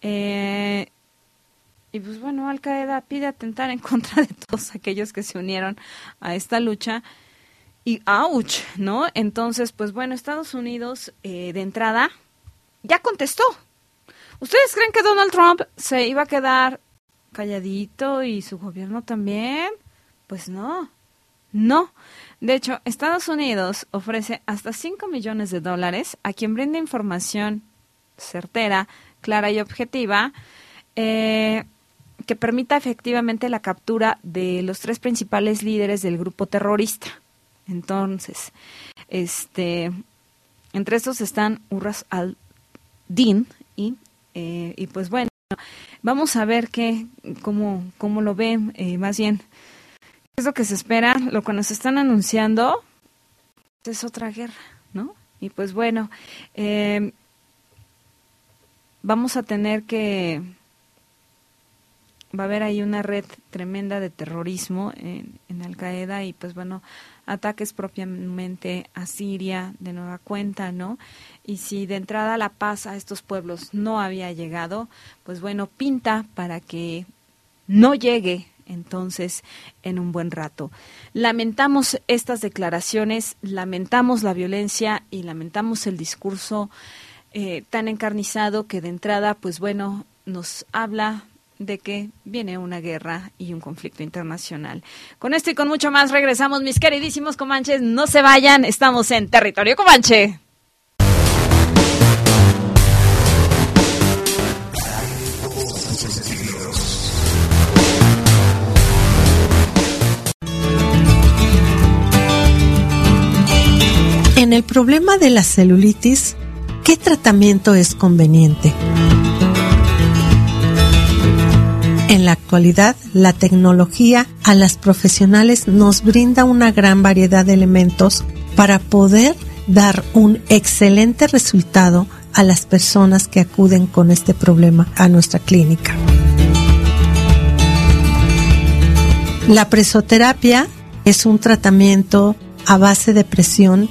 eh, y pues bueno, Al Qaeda pide atentar en contra de todos aquellos que se unieron a esta lucha. Y ouch, ¿no? Entonces, pues bueno, Estados Unidos eh, de entrada ya contestó. ¿Ustedes creen que Donald Trump se iba a quedar calladito y su gobierno también? Pues no, no. De hecho, Estados Unidos ofrece hasta 5 millones de dólares a quien brinde información certera, clara y objetiva eh, que permita efectivamente la captura de los tres principales líderes del grupo terrorista. Entonces, este, entre estos están Urras al-Din y, eh, y pues bueno, Vamos a ver qué, cómo, cómo lo ven, eh, más bien, qué es lo que se espera, lo que nos están anunciando es otra guerra, ¿no? Y pues bueno, eh, vamos a tener que, va a haber ahí una red tremenda de terrorismo en, en Al Qaeda y pues bueno, ataques propiamente a Siria de nueva cuenta, ¿no? Y si de entrada la paz a estos pueblos no había llegado, pues bueno, pinta para que no llegue entonces en un buen rato. Lamentamos estas declaraciones, lamentamos la violencia y lamentamos el discurso eh, tan encarnizado que de entrada, pues bueno, nos habla de que viene una guerra y un conflicto internacional. Con esto y con mucho más regresamos, mis queridísimos comanches. No se vayan, estamos en territorio comanche. En el problema de la celulitis, ¿qué tratamiento es conveniente? En la actualidad, la tecnología a las profesionales nos brinda una gran variedad de elementos para poder dar un excelente resultado a las personas que acuden con este problema a nuestra clínica. La presoterapia es un tratamiento a base de presión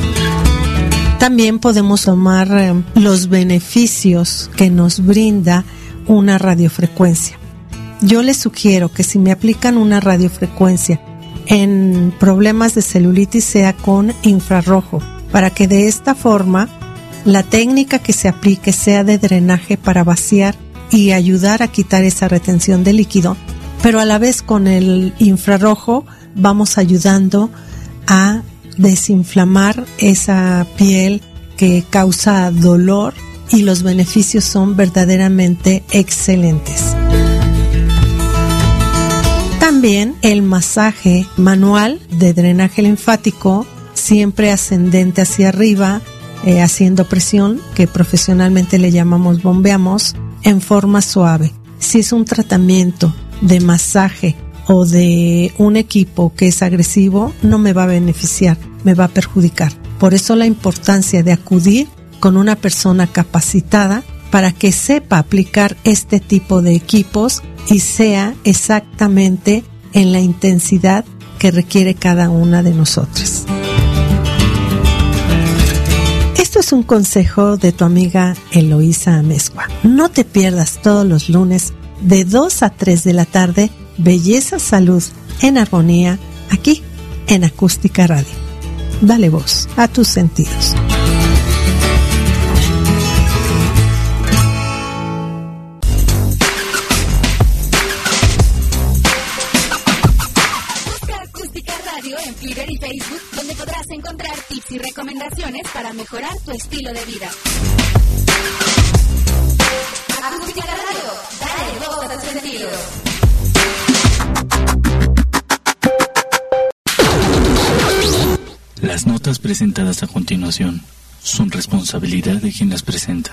También podemos tomar eh, los beneficios que nos brinda una radiofrecuencia. Yo les sugiero que si me aplican una radiofrecuencia en problemas de celulitis sea con infrarrojo, para que de esta forma la técnica que se aplique sea de drenaje para vaciar y ayudar a quitar esa retención de líquido, pero a la vez con el infrarrojo vamos ayudando a desinflamar esa piel que causa dolor y los beneficios son verdaderamente excelentes. También el masaje manual de drenaje linfático, siempre ascendente hacia arriba, eh, haciendo presión, que profesionalmente le llamamos bombeamos, en forma suave. Si es un tratamiento de masaje o de un equipo que es agresivo, no me va a beneficiar, me va a perjudicar. Por eso la importancia de acudir con una persona capacitada para que sepa aplicar este tipo de equipos y sea exactamente en la intensidad que requiere cada una de nosotras. Esto es un consejo de tu amiga Eloísa Amezcua. No te pierdas todos los lunes de 2 a 3 de la tarde Belleza Salud en Armonía aquí en Acústica Radio. Dale voz a tus sentidos. y recomendaciones para mejorar tu estilo de vida. Acústica Radio, dale voz a sentido. Las notas presentadas a continuación son responsabilidad de quien las presenta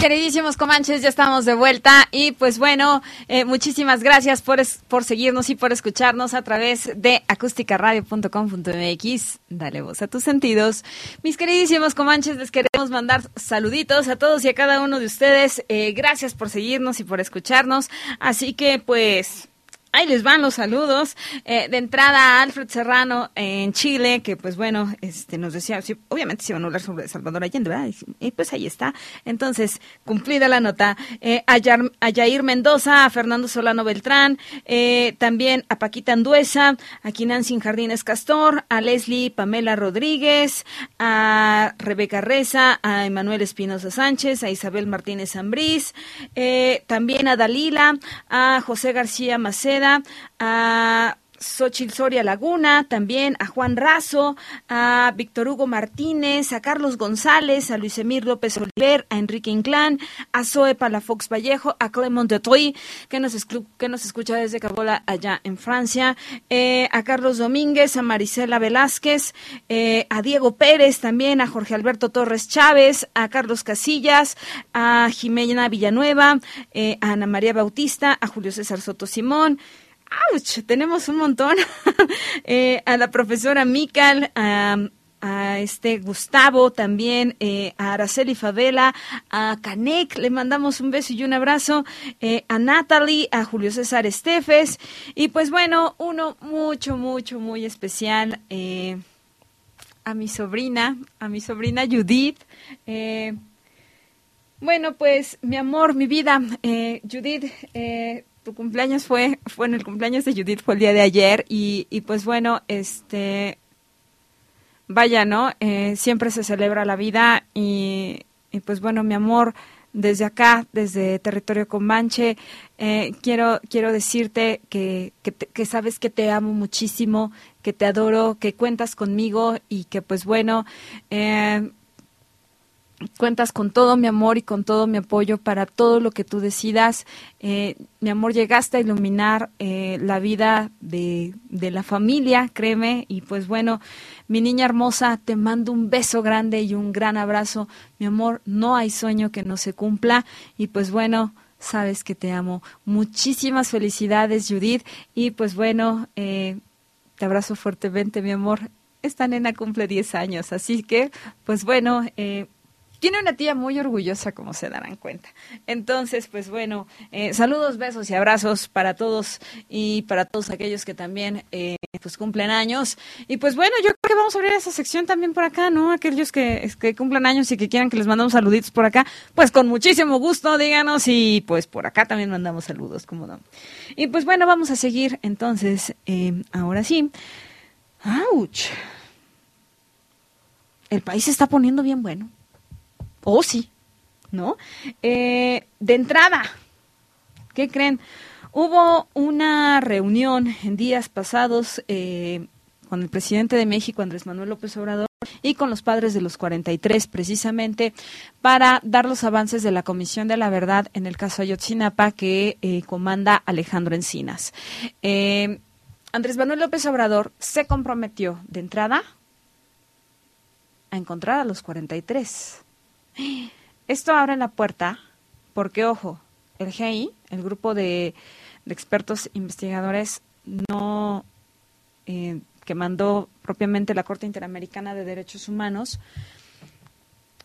queridísimos Comanches, ya estamos de vuelta y pues bueno, eh, muchísimas gracias por, por seguirnos y por escucharnos a través de acústicaradio.com.mx. Dale voz a tus sentidos. Mis queridísimos Comanches, les queremos mandar saluditos a todos y a cada uno de ustedes. Eh, gracias por seguirnos y por escucharnos. Así que pues Ahí les van los saludos. Eh, de entrada Alfred Serrano en Chile, que pues bueno, este nos decía, obviamente se iban a hablar sobre Salvador Allende, ¿verdad? Y, pues ahí está. Entonces, cumplida la nota. Eh, a, Yair Mendoza, a Fernando Solano Beltrán, eh, también a Paquita Anduesa, a Nancy Jardines Castor, a Leslie Pamela Rodríguez, a Rebeca Reza, a Emanuel Espinosa Sánchez, a Isabel Martínez Ambrís, también a Dalila, a José García Macedo, a Xochil Soria Laguna, también a Juan Razo, a Víctor Hugo Martínez, a Carlos González, a Luis Emir López Oliver, a Enrique Inclán, a Zoe Palafox Vallejo, a Clement de Toy, que nos, que nos escucha desde Cabola allá en Francia, eh, a Carlos Domínguez, a Marisela Velázquez, eh, a Diego Pérez también, a Jorge Alberto Torres Chávez, a Carlos Casillas, a Jimena Villanueva, eh, a Ana María Bautista, a Julio César Soto Simón, ¡Auch! Tenemos un montón. Eh, a la profesora Mical, a, este Gustavo también, eh, a Araceli Favela, a Canek, le mandamos un beso y un abrazo, eh, a Natalie, a Julio César Estefes, y pues bueno, uno mucho, mucho, muy especial, a mi sobrina, a mi sobrina Judith. bueno, pues mi amor, mi vida, Judith, tu cumpleaños fue, en el cumpleaños de Judith, fue el día de ayer y, y pues bueno, este, vaya, ¿no? Eh, siempre se celebra la vida y, y, pues bueno, mi amor, desde acá, desde Territorio Comanche, eh, quiero, quiero decirte que, que, que, sabes que te amo muchísimo, que te adoro, que cuentas conmigo y que pues bueno, eh, cuentas con todo mi amor y con todo mi apoyo para todo lo que tú decidas. Eh, mi amor, llegaste a iluminar eh, la vida de, la familia, créeme. Y pues bueno, mi niña hermosa, te mando un beso grande y un gran abrazo. Mi amor, no hay sueño que no se cumpla. Y pues bueno, sabes que te amo. Muchísimas felicidades, Judith. Y pues bueno, eh, te abrazo fuertemente, mi amor. Esta nena cumple 10 años, así que, pues bueno, eh, tiene una tía muy orgullosa, como se darán cuenta. Entonces, pues bueno, eh, saludos, besos y abrazos para todos y para todos aquellos que también eh, pues cumplen años. Y pues bueno, yo creo que vamos a abrir esa sección también por acá, ¿no? Aquellos que, que cumplan años y que quieran que les mandemos saluditos por acá, pues con muchísimo gusto, díganos y pues por acá también mandamos saludos, como no. Y pues bueno, vamos a seguir entonces, eh, ahora sí. ¡Auch! El país se está poniendo bien bueno. Oh, sí, ¿no? Eh, de entrada, ¿qué creen? Hubo una reunión en días pasados eh, con el presidente de México, Andrés Manuel López Obrador, y con los padres de los 43, precisamente para dar los avances de la Comisión de la Verdad en el caso Ayotzinapa que eh, comanda Alejandro Encinas. Andrés Manuel López Obrador se comprometió de entrada a encontrar a los 43 esto abre la puerta porque, ojo, el GI, el grupo de, expertos investigadores, no, eh, que mandó propiamente la Corte Interamericana de Derechos Humanos.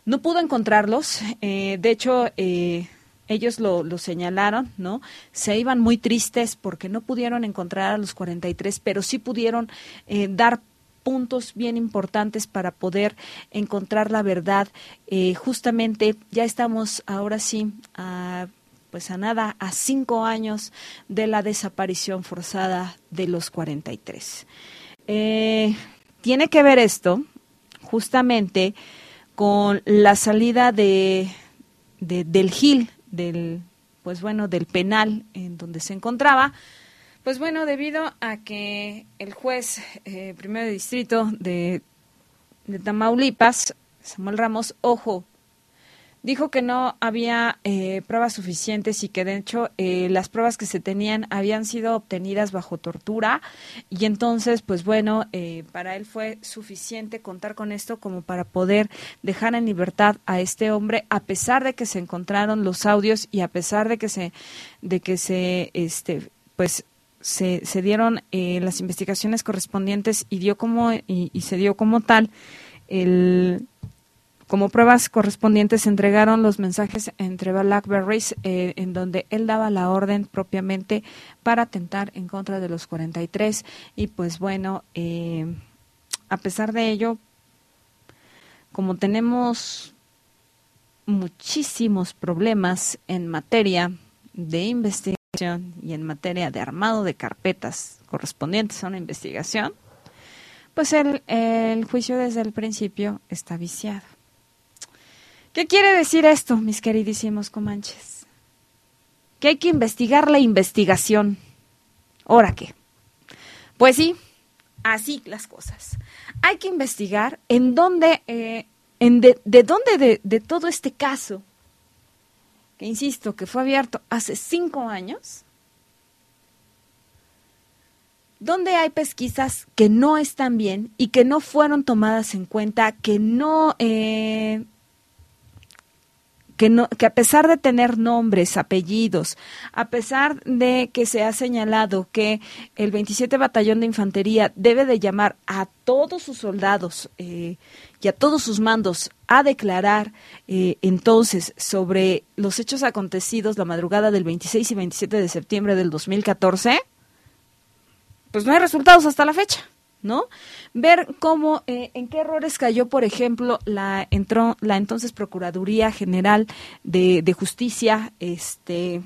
No pudo encontrarlos. Eh, de hecho, eh, ellos lo, señalaron, ¿no? Se iban muy tristes porque no pudieron encontrar a los 43, pero sí pudieron eh, dar puntos bien importantes para poder encontrar la verdad. Eh, justamente ya estamos ahora sí a pues a nada, a cinco años de la desaparición forzada de los 43. Eh, tiene que ver esto justamente con la salida de, de del Gil del, pues bueno, del penal en donde se encontraba. Pues bueno, debido a que el juez eh, primero de distrito de, de Tamaulipas, Samuel Ramos, ojo, dijo que no había eh, pruebas suficientes y que de hecho eh, las pruebas que se tenían habían sido obtenidas bajo tortura y entonces pues bueno eh, para él fue suficiente contar con esto como para poder dejar en libertad a este hombre a pesar de que se encontraron los audios y a pesar de que se de que se este pues se, dieron las investigaciones correspondientes y dio como y se dio como tal el como pruebas correspondientes se entregaron los mensajes entre Blackberries eh, en donde él daba la orden propiamente para atentar en contra de los 43 y pues bueno, eh, a pesar de ello, como tenemos muchísimos problemas en materia de investigación y en materia de armado de carpetas correspondientes a una investigación, pues el, el juicio desde el principio está viciado. ¿Qué quiere decir esto, mis queridísimos comanches? Que hay que investigar la investigación. ¿Ahora qué? Pues sí, así las cosas. Hay que investigar en dónde, eh, en de, dónde de, de, todo este caso, que insisto, que fue abierto hace cinco años, dónde hay pesquisas que no están bien y que no fueron tomadas en cuenta, que no... Eh, que, no, que a pesar de tener nombres, apellidos, a pesar de que se ha señalado que el 27 Batallón de Infantería debe de llamar a todos sus soldados eh, y a todos sus mandos a declarar eh, entonces sobre los hechos acontecidos la madrugada del 26 y 27 de septiembre del 2014, pues no hay resultados hasta la fecha. ¿No? Ver cómo, eh, en qué errores cayó, por ejemplo, la, entró, la entonces Procuraduría General de, Justicia, este,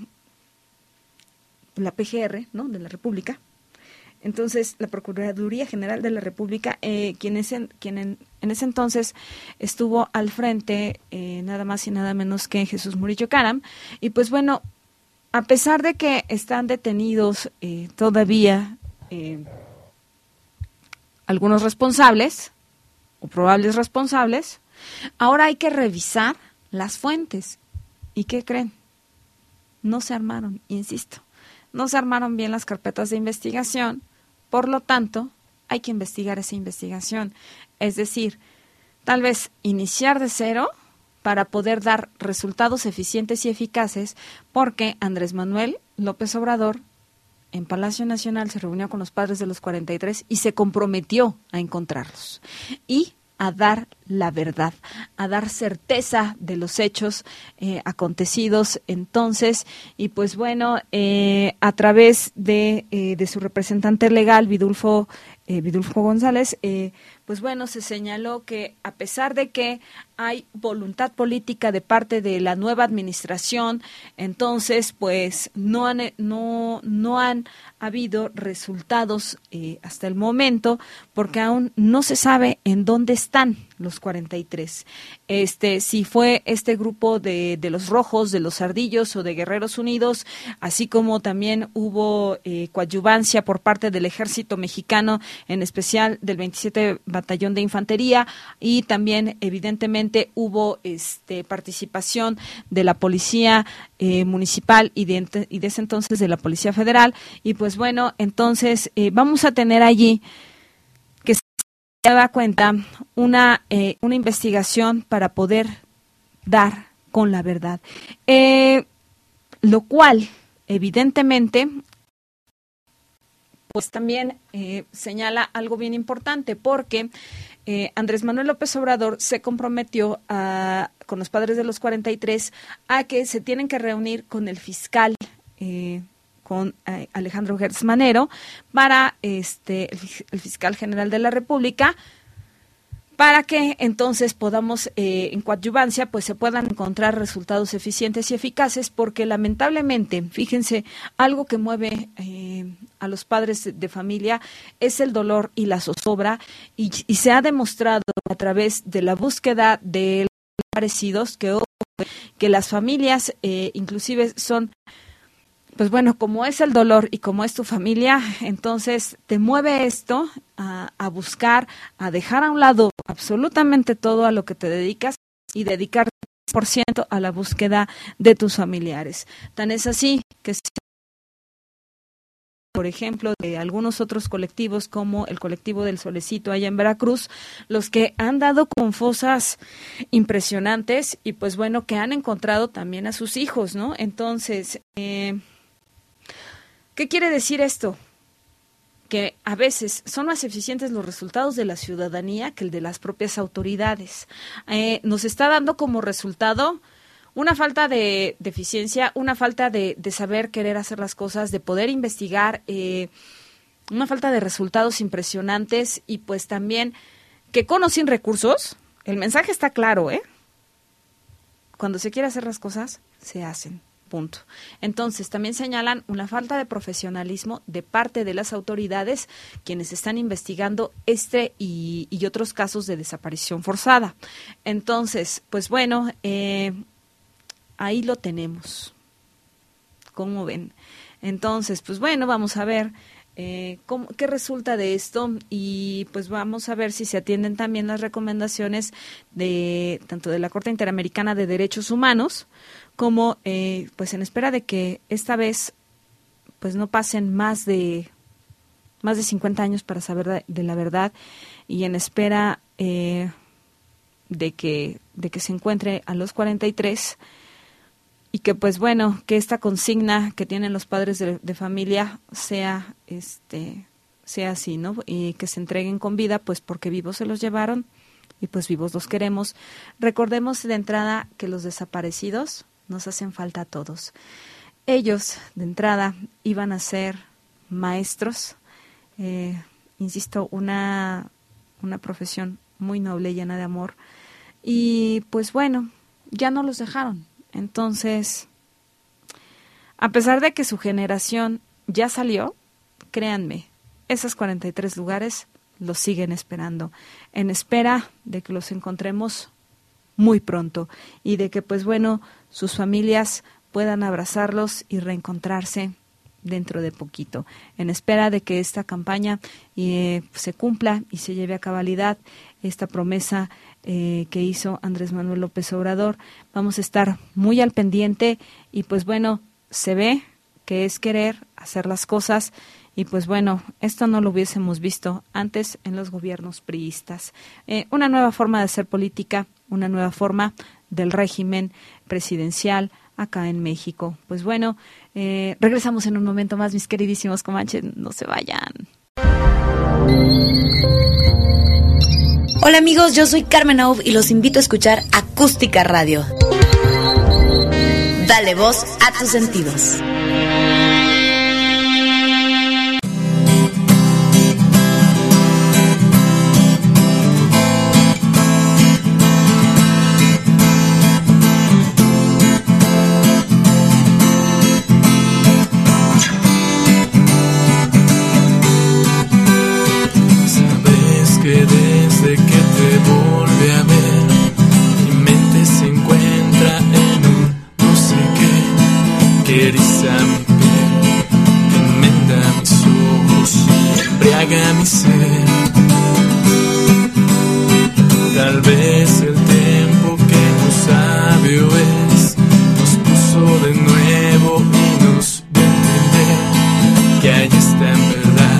la PGR, ¿no? De la República. Entonces, la Procuraduría General de la República, eh, quien, es en, quien en, ese entonces estuvo al frente, eh, nada más y nada menos que Jesús Murillo Caram, y pues bueno, a pesar de que están detenidos eh, todavía eh, algunos responsables o probables responsables, ahora hay que revisar las fuentes. ¿Y qué creen? No se armaron, insisto, no se armaron bien las carpetas de investigación, por lo tanto, hay que investigar esa investigación. Es decir, tal vez iniciar de cero para poder dar resultados eficientes y eficaces, porque Andrés Manuel López Obrador en Palacio Nacional se reunió con los padres de los 43 y se comprometió a encontrarlos y a dar la verdad, a dar certeza de los hechos eh, acontecidos entonces. Y pues bueno, eh, a través de, eh, de, su representante legal, Vidulfo, Vidulfo González, pues bueno, se señaló que a pesar de que hay voluntad política de parte de la nueva administración, entonces pues no han, no, no han habido resultados eh, hasta el momento porque aún no se sabe en dónde están los 43. Este, si fue este grupo de, de los rojos, de los ardillos o de Guerreros Unidos, así como también hubo eh, coadyuvancia por parte del ejército mexicano, en especial del 27 Batallón de Infantería, y también evidentemente hubo este, participación de la Policía eh, Municipal y de, y de ese entonces de la Policía Federal. Y pues bueno, entonces eh, vamos a tener allí da cuenta una, eh, una investigación para poder dar con la verdad. Eh, lo cual, evidentemente, pues también eh, señala algo bien importante porque eh, Andrés Manuel López Obrador se comprometió a, con los padres de los 43 a que se tienen que reunir con el fiscal. Eh, con Alejandro Gertz Manero para este el fiscal general de la República para que entonces podamos eh, en coadyuvancia pues se puedan encontrar resultados eficientes y eficaces porque lamentablemente fíjense algo que mueve eh, a los padres de familia es el dolor y la zozobra y, se ha demostrado a través de la búsqueda de parecidos que que las familias eh, inclusive son pues bueno, como es el dolor y como es tu familia, entonces te mueve esto a, buscar, a dejar a un lado absolutamente todo a lo que te dedicas y dedicar por ciento a la búsqueda de tus familiares. Tan es así que por ejemplo, de algunos otros colectivos como el colectivo del Solecito allá en Veracruz, los que han dado con fosas impresionantes y pues bueno, que han encontrado también a sus hijos, ¿no? Entonces, eh, ¿Qué quiere decir esto? que a veces son más eficientes los resultados de la ciudadanía que el de las propias autoridades. Eh, nos está dando como resultado una falta de, eficiencia, una falta de, saber querer hacer las cosas, de poder investigar, eh, una falta de resultados impresionantes y pues también que con o sin recursos, el mensaje está claro, ¿eh? Cuando se quiere hacer las cosas, se hacen. Punto. Entonces, también señalan una falta de profesionalismo de parte de las autoridades quienes están investigando este y, otros casos de desaparición forzada. Entonces, pues bueno, eh, ahí lo tenemos. ¿Cómo ven? Entonces, pues bueno, vamos a ver eh, qué resulta de esto y pues vamos a ver si se atienden también las recomendaciones de tanto de la Corte Interamericana de Derechos Humanos como eh, pues en espera de que esta vez pues no pasen más de más de 50 años para saber de, la verdad y en espera eh, de que de que se encuentre a los 43 y que pues bueno que esta consigna que tienen los padres de, familia sea este sea así no y que se entreguen con vida pues porque vivos se los llevaron y pues vivos los queremos recordemos de entrada que los desaparecidos nos hacen falta a todos. Ellos, de entrada, iban a ser maestros, eh, insisto, una, una profesión muy noble, llena de amor, y pues bueno, ya no los dejaron. Entonces, a pesar de que su generación ya salió, créanme, esos 43 lugares los siguen esperando, en espera de que los encontremos muy pronto y de que pues bueno sus familias puedan abrazarlos y reencontrarse dentro de poquito, en espera de que esta campaña eh, se cumpla y se lleve a cabalidad esta promesa eh, que hizo Andrés Manuel López Obrador. Vamos a estar muy al pendiente y pues bueno, se ve que es querer hacer las cosas y pues bueno, esto no lo hubiésemos visto antes en los gobiernos priistas. Eh, una nueva forma de hacer política, una nueva forma del régimen presidencial acá en México. Pues bueno, eh, regresamos en un momento más, mis queridísimos comanches, no se vayan. Hola amigos, yo soy Carmen Aub y los invito a escuchar Acústica Radio. Dale voz a tus sentidos. que hay esta verdad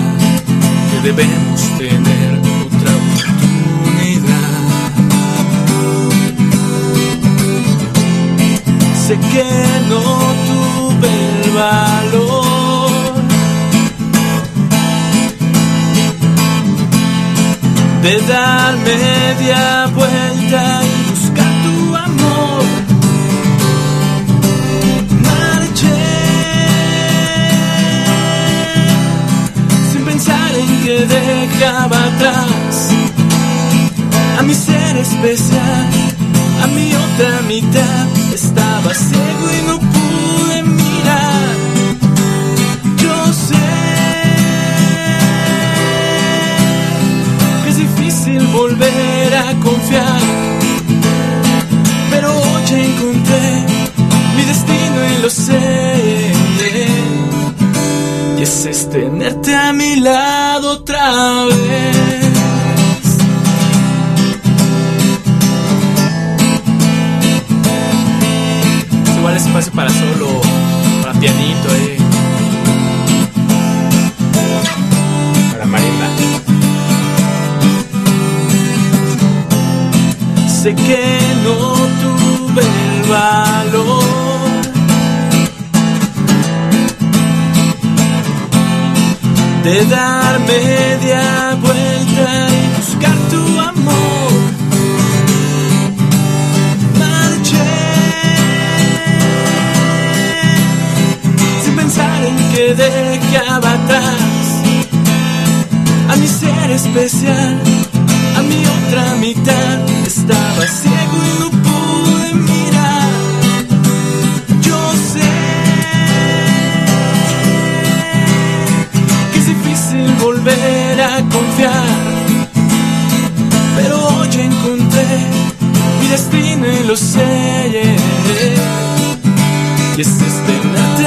que debemos tener otra oportunidad. Sé que no tuve el valor de dar media vuelta dejaba atrás a mi ser especial, a mi otra mitad. Estaba ciego y no pude mirar. Yo sé que es difícil volver a confiar, pero hoy encontré mi destino y lo sé. Es tenerte a mi lado otra vez. igual espacio para solo, para pianito, eh. Para marimba. Sé que no tuve el valor. De dar media vuelta y buscar tu amor. sin pensar en que dejaba atrás a mi ser especial, a mi otra mitad. Estaba ciego y y lo sé. yeah. Y es tenerte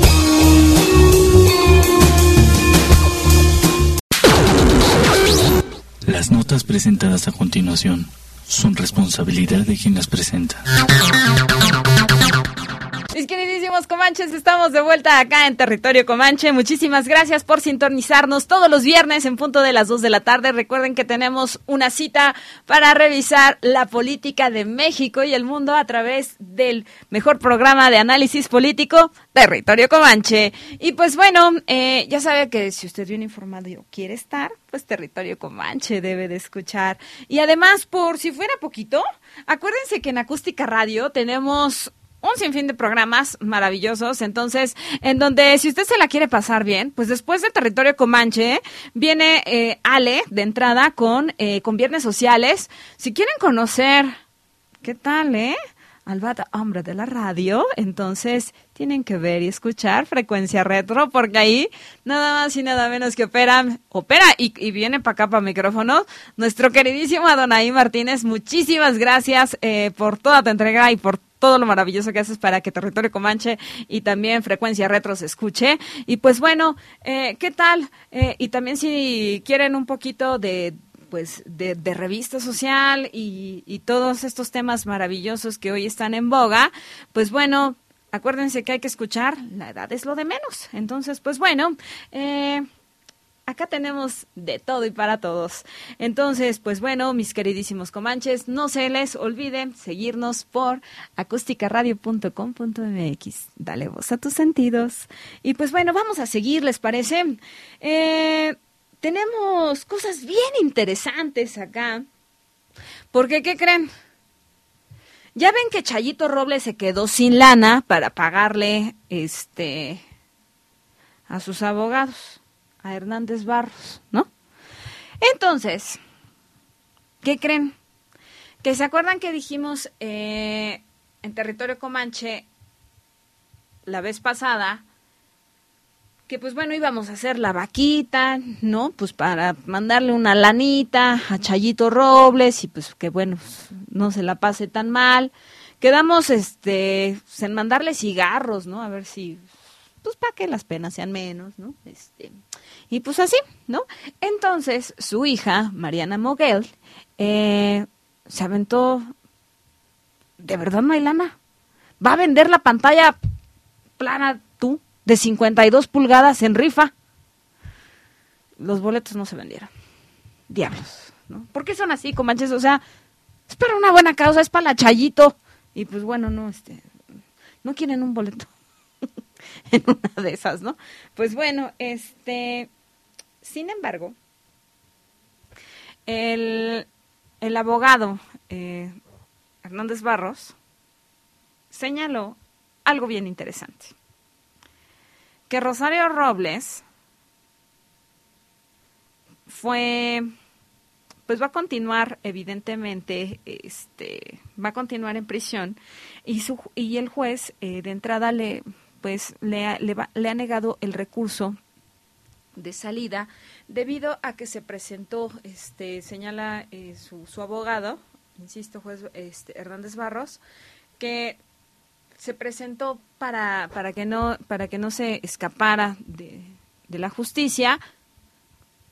Presentadas a continuación son responsabilidad de quien las presenta. Comanches, estamos de vuelta acá en Territorio Comanche. Muchísimas gracias por sintonizarnos todos los viernes en punto de las 2 de la tarde. Recuerden que tenemos una cita para revisar la política de México y el mundo a través del mejor programa de análisis político, Territorio Comanche. Y pues bueno, eh, ya sabe que si usted bien informado y quiere estar, pues Territorio Comanche debe de escuchar. Y además, por si fuera poquito, acuérdense que en Acústica Radio tenemos un sinfín de programas maravillosos, entonces, en donde si usted se la quiere pasar bien, pues después de Territorio Comanche viene eh, Ale de entrada con, eh, con Viernes Sociales. Si quieren conocer, ¿qué tal, eh? Al bata hombre de la radio, entonces tienen que ver y escuchar Frecuencia Retro, porque ahí nada más y nada menos que opera, opera y, y viene para acá para micrófono, nuestro queridísimo Adonai Martínez. Muchísimas gracias eh, por toda tu entrega y por todo lo maravilloso que haces para que Territorio Comanche y también Frecuencia Retro se escuche. Y pues bueno, eh, ¿qué tal? Eh, y también si quieren un poquito de pues de, de revista social y, todos estos temas maravillosos que hoy están en boga, pues bueno, acuérdense que hay que escuchar, la edad es lo de menos. Entonces, pues bueno, eh, acá tenemos de todo y para todos. Entonces, pues bueno, mis queridísimos comanches, no se les olviden seguirnos por acústicaradio.com.mx. Dale voz a tus sentidos. Y pues bueno, vamos a seguir, ¿les parece? Eh, tenemos cosas bien interesantes acá. Porque, ¿qué creen? Ya ven que Chayito Robles se quedó sin lana para pagarle este a sus abogados, a Hernández Barros, ¿no? Entonces, ¿qué creen? Que se acuerdan que dijimos eh, en territorio Comanche la vez pasada que pues bueno íbamos a hacer la vaquita, ¿no? Pues para mandarle una lanita a Chayito Robles y pues que bueno, no se la pase tan mal. Quedamos este pues, en mandarle cigarros, ¿no? A ver si pues para que las penas sean menos, ¿no? Este, y pues así, ¿no? Entonces, su hija, Mariana Moguel, eh, se aventó, de verdad no hay lana. Va a vender la pantalla plana de 52 pulgadas en rifa. Los boletos no se vendieron. Diablos, ¿no? ¿Por qué son así, comanches? O sea, es para una buena causa, es para la chayito. Y pues bueno, no, este, no quieren un boleto en una de esas, ¿no? Pues bueno, este, sin embargo, el, el abogado eh, Hernández Barros señaló algo bien interesante. Que Rosario Robles fue, pues va a continuar, evidentemente, este, va a continuar en prisión y, su, y el juez eh, de entrada le, pues, le, le ha negado el recurso de salida debido a que se presentó, este, señala eh, su, su, abogado, insisto, juez este, Hernández Barros, que se presentó para, para, que, no, para que no se escapara de, de la justicia.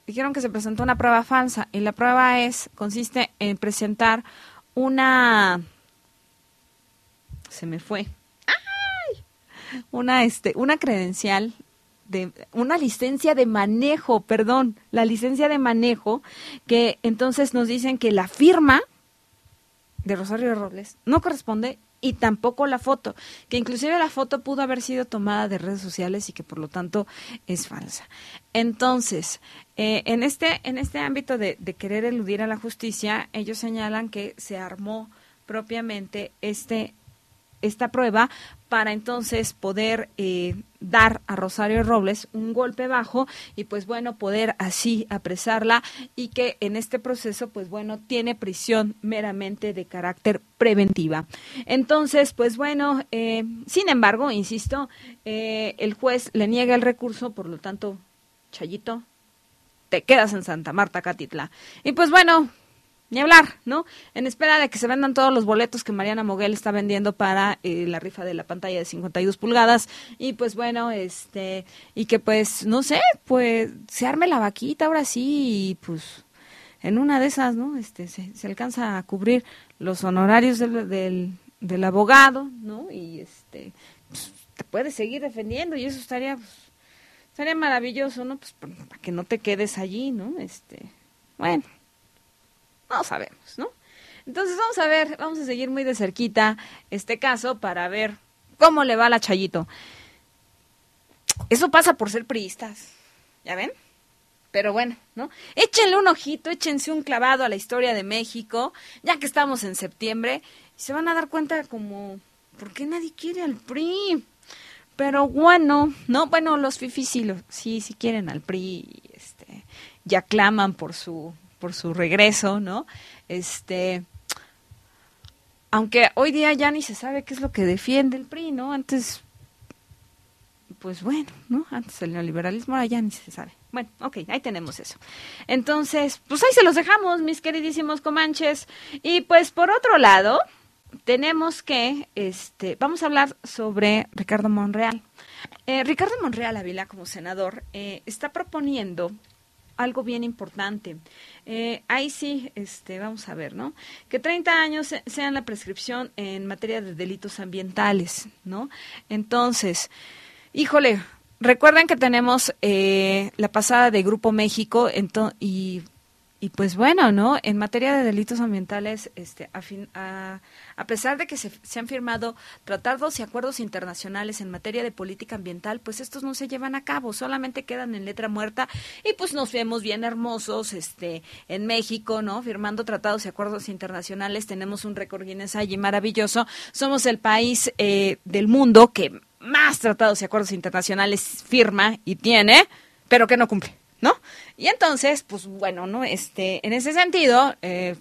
Dijeron que se presentó una prueba falsa y la prueba es consiste en presentar una se me fue ¡Ay! una este una credencial de una licencia de manejo, perdón, la licencia de manejo, que entonces nos dicen que la firma de Rosario Robles no corresponde y tampoco la foto, que inclusive la foto pudo haber sido tomada de redes sociales y que por lo tanto es falsa. Entonces, eh, en, este, en este ámbito de, de querer eludir a la justicia, ellos señalan que se armó propiamente este esta prueba para entonces poder eh, dar a Rosario Robles un golpe bajo y pues bueno poder así apresarla y que en este proceso pues bueno tiene prisión meramente de carácter preventiva. Entonces pues bueno eh, sin embargo insisto eh, el juez le niega el recurso por lo tanto Chayito te quedas en Santa Marta Catitla. Y pues bueno ni hablar, ¿no? En espera de que se vendan todos los boletos que Mariana Moguel está vendiendo para eh, la rifa de la pantalla de 52 pulgadas y pues bueno, este y que pues no sé, pues se arme la vaquita ahora sí y pues en una de esas, ¿no? Este se, alcanza a cubrir los honorarios del, del, del abogado, ¿no? Y este pues, te puedes seguir defendiendo y eso estaría pues, estaría maravilloso, ¿no? Pues para que no te quedes allí, ¿no? Este, bueno, no sabemos, ¿no? Entonces vamos a ver, vamos a seguir muy de cerquita este caso para ver cómo le va a la Chayito. Eso pasa por ser priistas, ¿ya ven? Pero bueno, ¿no? Échenle un ojito, échense un clavado a la historia de México, ya que estamos en septiembre, y se van a dar cuenta como, ¿por qué nadie quiere al PRI? Pero bueno, ¿no? Bueno, los fifis sí, sí, sí quieren al PRI, este, ya claman por su por su regreso, ¿no? Este, aunque hoy día ya ni se sabe qué es lo que defiende el PRI, ¿no? Antes, pues bueno, ¿no? Antes el neoliberalismo, ahora ya ni se sabe. Bueno, ok, ahí tenemos eso. Entonces, pues ahí se los dejamos, mis queridísimos comanches. Y pues por otro lado, tenemos que, este, vamos a hablar sobre Ricardo Monreal. Eh, Ricardo Monreal Ávila, como senador, eh, está proponiendo algo bien importante. Eh, ahí sí, este, vamos a ver, ¿no? Que 30 años sean la prescripción en materia de delitos ambientales, ¿no? Entonces, híjole, recuerden que tenemos eh, la pasada de Grupo México y y pues bueno, ¿no? En materia de delitos ambientales, este, a, a, pesar de que se, se, han firmado tratados y acuerdos internacionales en materia de política ambiental, pues estos no se llevan a cabo, solamente quedan en letra muerta y pues nos vemos bien hermosos, este, en México, ¿no? Firmando tratados y acuerdos internacionales, tenemos un récord Guinness allí maravilloso. Somos el país eh, del mundo que más tratados y acuerdos internacionales firma y tiene, pero que no cumple. ¿no? Y entonces, pues bueno, ¿no? Este, en ese sentido, eh,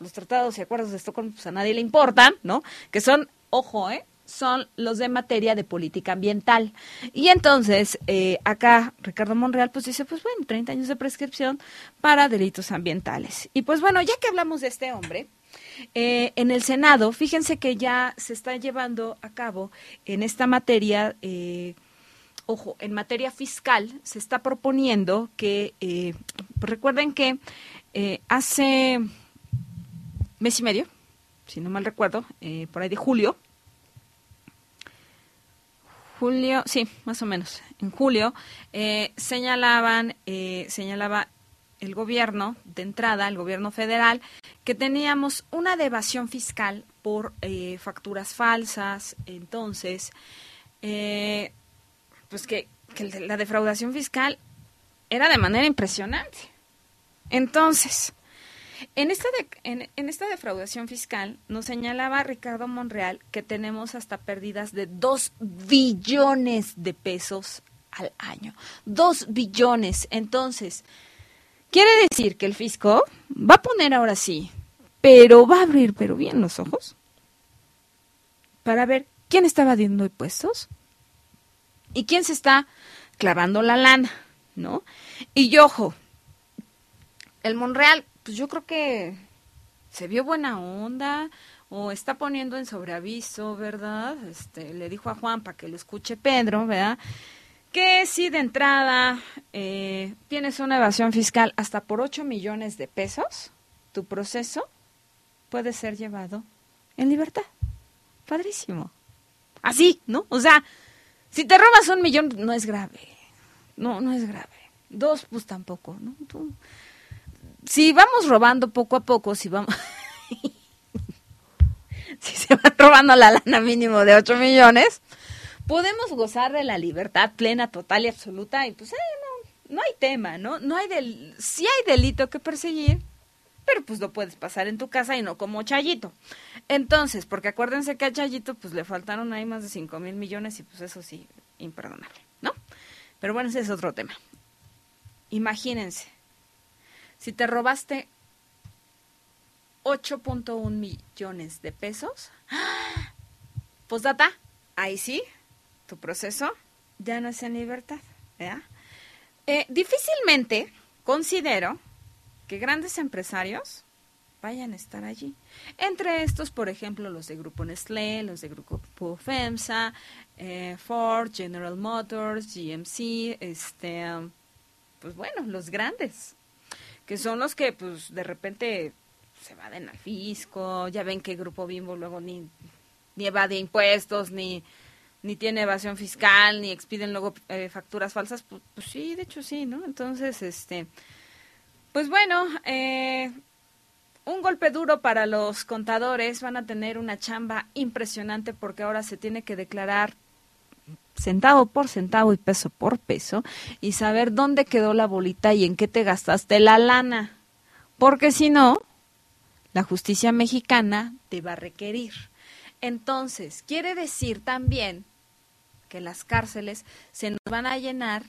los tratados y acuerdos de Estocolmo pues a nadie le importan, ¿no? Que son, ojo, ¿eh? son los de materia de política ambiental. Y entonces, eh, acá Ricardo Monreal pues dice, pues bueno, 30 años de prescripción para delitos ambientales. Y pues bueno, ya que hablamos de este hombre, eh, en el Senado, fíjense que ya se está llevando a cabo en esta materia eh, ojo, en materia fiscal se está proponiendo que, eh, recuerden que hace mes y medio, si no mal recuerdo, eh, por ahí de julio, julio, sí, más o menos, en julio, señalaban, señalaba el gobierno de entrada, el gobierno federal, que teníamos una evasión fiscal por facturas falsas, entonces, pues que, la defraudación fiscal era de manera impresionante. Entonces, en esta, en, esta defraudación fiscal nos señalaba Ricardo Monreal que tenemos hasta pérdidas de 2 billones de pesos al año. 2 billones. Entonces, quiere decir que el fisco va a poner ahora sí, pero va a abrir pero bien los ojos para ver quién está evadiendo impuestos, ¿Y quién se está clavando la lana? ¿No? Y ojo, el Monreal, pues yo creo que se vio buena onda o está poniendo en sobreaviso, ¿verdad? Este, le dijo a Juan para que lo escuche Pedro, ¿verdad? Que si de entrada eh, tienes una evasión fiscal hasta por 8 millones de pesos, tu proceso puede ser llevado en libertad. Padrísimo. Así, ¿no? O sea, si te robas un millón, no es grave. No, no es grave. Dos, pues tampoco, ¿no? Si vamos robando poco a poco, si vamos... si se va robando la lana mínimo de 8 millones, podemos gozar de la libertad plena, total y absoluta y pues no, no hay tema, ¿no? No hay del... Sí hay delito que perseguir, pero pues lo puedes pasar en tu casa y no como Chayito. Entonces, porque acuérdense que a Chayito pues le faltaron ahí más de 5 mil millones y pues eso sí, imperdonable, ¿no? Pero bueno, ese es otro tema. Imagínense, si te robaste 8.1 millones de pesos, pues data, ahí sí, tu proceso ya no es en libertad. Eh, difícilmente considero que grandes empresarios vayan a estar allí. Entre estos, por ejemplo, los de Grupo Nestlé, los de Grupo FEMSA, eh, Ford, General Motors, GMC, este, pues bueno, los grandes, que son los que pues de repente se evaden al fisco, ya ven que Grupo Bimbo luego ni, ni evade impuestos, ni, ni tiene evasión fiscal, ni expiden luego eh, facturas falsas, pues, pues sí, de hecho sí, ¿no? Entonces, este pues bueno, eh, un golpe duro para los contadores. Van a tener una chamba impresionante porque ahora se tiene que declarar centavo por centavo y peso por peso y saber dónde quedó la bolita y en qué te gastaste la lana. Porque si no, la justicia mexicana te va a requerir. Entonces, quiere decir también que las cárceles se nos van a llenar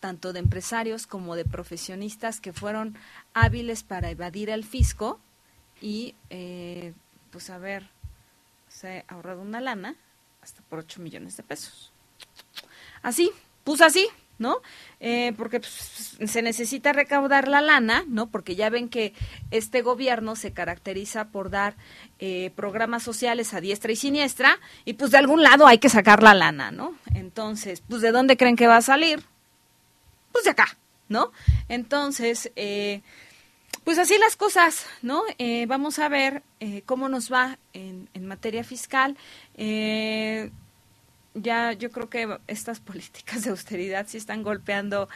tanto de empresarios como de profesionistas que fueron hábiles para evadir el fisco y eh, pues haber se ahorrado una lana hasta por 8 millones de pesos. Así, puso así, ¿no? Eh, porque pues, se necesita recaudar la lana, ¿no? Porque ya ven que este gobierno se caracteriza por dar eh, programas sociales a diestra y siniestra y pues de algún lado hay que sacar la lana, ¿no? Entonces, pues ¿de dónde creen que va a salir? pues de acá, ¿no? Entonces, eh, pues así las cosas, ¿no? Vamos a ver cómo nos va en materia fiscal. Ya yo creo que estas políticas de austeridad sí están golpeando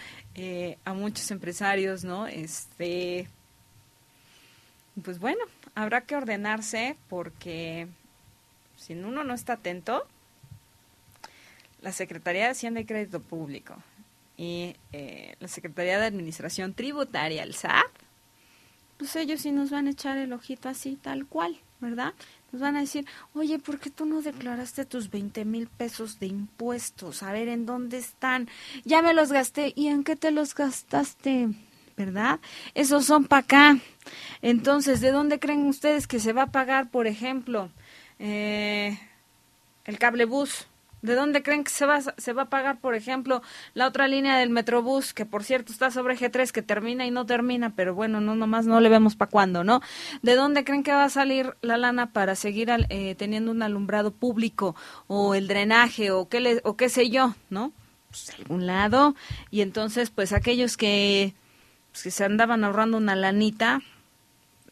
a muchos empresarios, ¿no? Este, Pues bueno, habrá que ordenarse porque si uno no está atento, la Secretaría de Hacienda y Crédito Público y eh, la Secretaría de Administración Tributaria, el SAT, pues ellos sí nos van a echar el ojito así, tal cual, ¿verdad? Nos van a decir, oye, ¿por qué tú no declaraste tus 20 mil pesos de impuestos? A ver, ¿en dónde están? Ya me los gasté. ¿Y en qué te los gastaste? ¿Verdad? Esos son para acá. Entonces, ¿de dónde creen ustedes que se va a pagar, por ejemplo, eh, el cable bus? ¿De dónde creen que se va, se va a pagar, por ejemplo, la otra línea del Metrobús, que por cierto está sobre G3, que termina y no termina, pero bueno, no nomás no le vemos para cuándo, ¿no? ¿De dónde creen que va a salir la lana para seguir eh, teniendo un alumbrado público o el drenaje o qué, le, o qué sé yo, ¿no? Pues de algún lado. Y entonces, pues aquellos que, pues, que se andaban ahorrando una lanita,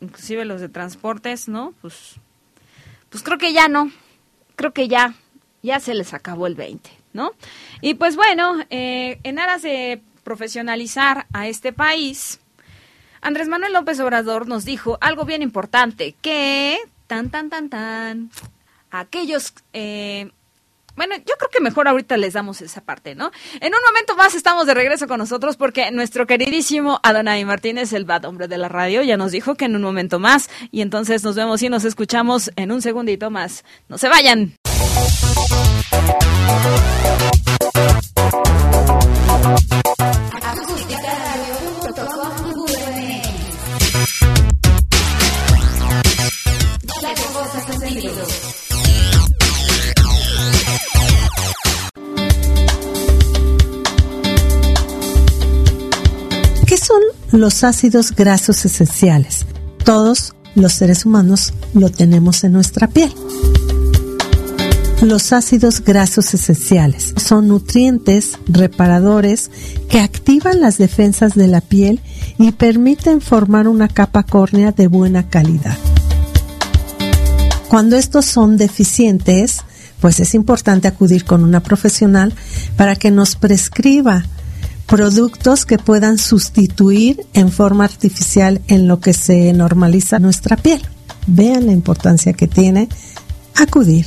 inclusive los de transportes, ¿no? Pues, pues creo que ya no, creo que ya ya se les acabó el 20, ¿no? Y pues bueno, eh, en aras de profesionalizar a este país, Andrés Manuel López Obrador nos dijo algo bien importante, que tan, tan, tan, tan, aquellos... Eh, bueno, yo creo que mejor ahorita les damos esa parte, ¿no? En un momento más estamos de regreso con nosotros porque nuestro queridísimo Adonai Martínez, el bad hombre de la radio, ya nos dijo que en un momento más y entonces nos vemos y nos escuchamos en un segundito más. No se vayan. ¿Qué son los ácidos grasos esenciales? Todos los seres humanos lo tenemos en nuestra piel. Los ácidos grasos esenciales son nutrientes reparadores que activan las defensas de la piel y permiten formar una capa córnea de buena calidad. Cuando estos son deficientes, pues es importante acudir con una profesional para que nos prescriba productos que puedan sustituir en forma artificial en lo que se normaliza nuestra piel. Vean la importancia que tiene acudir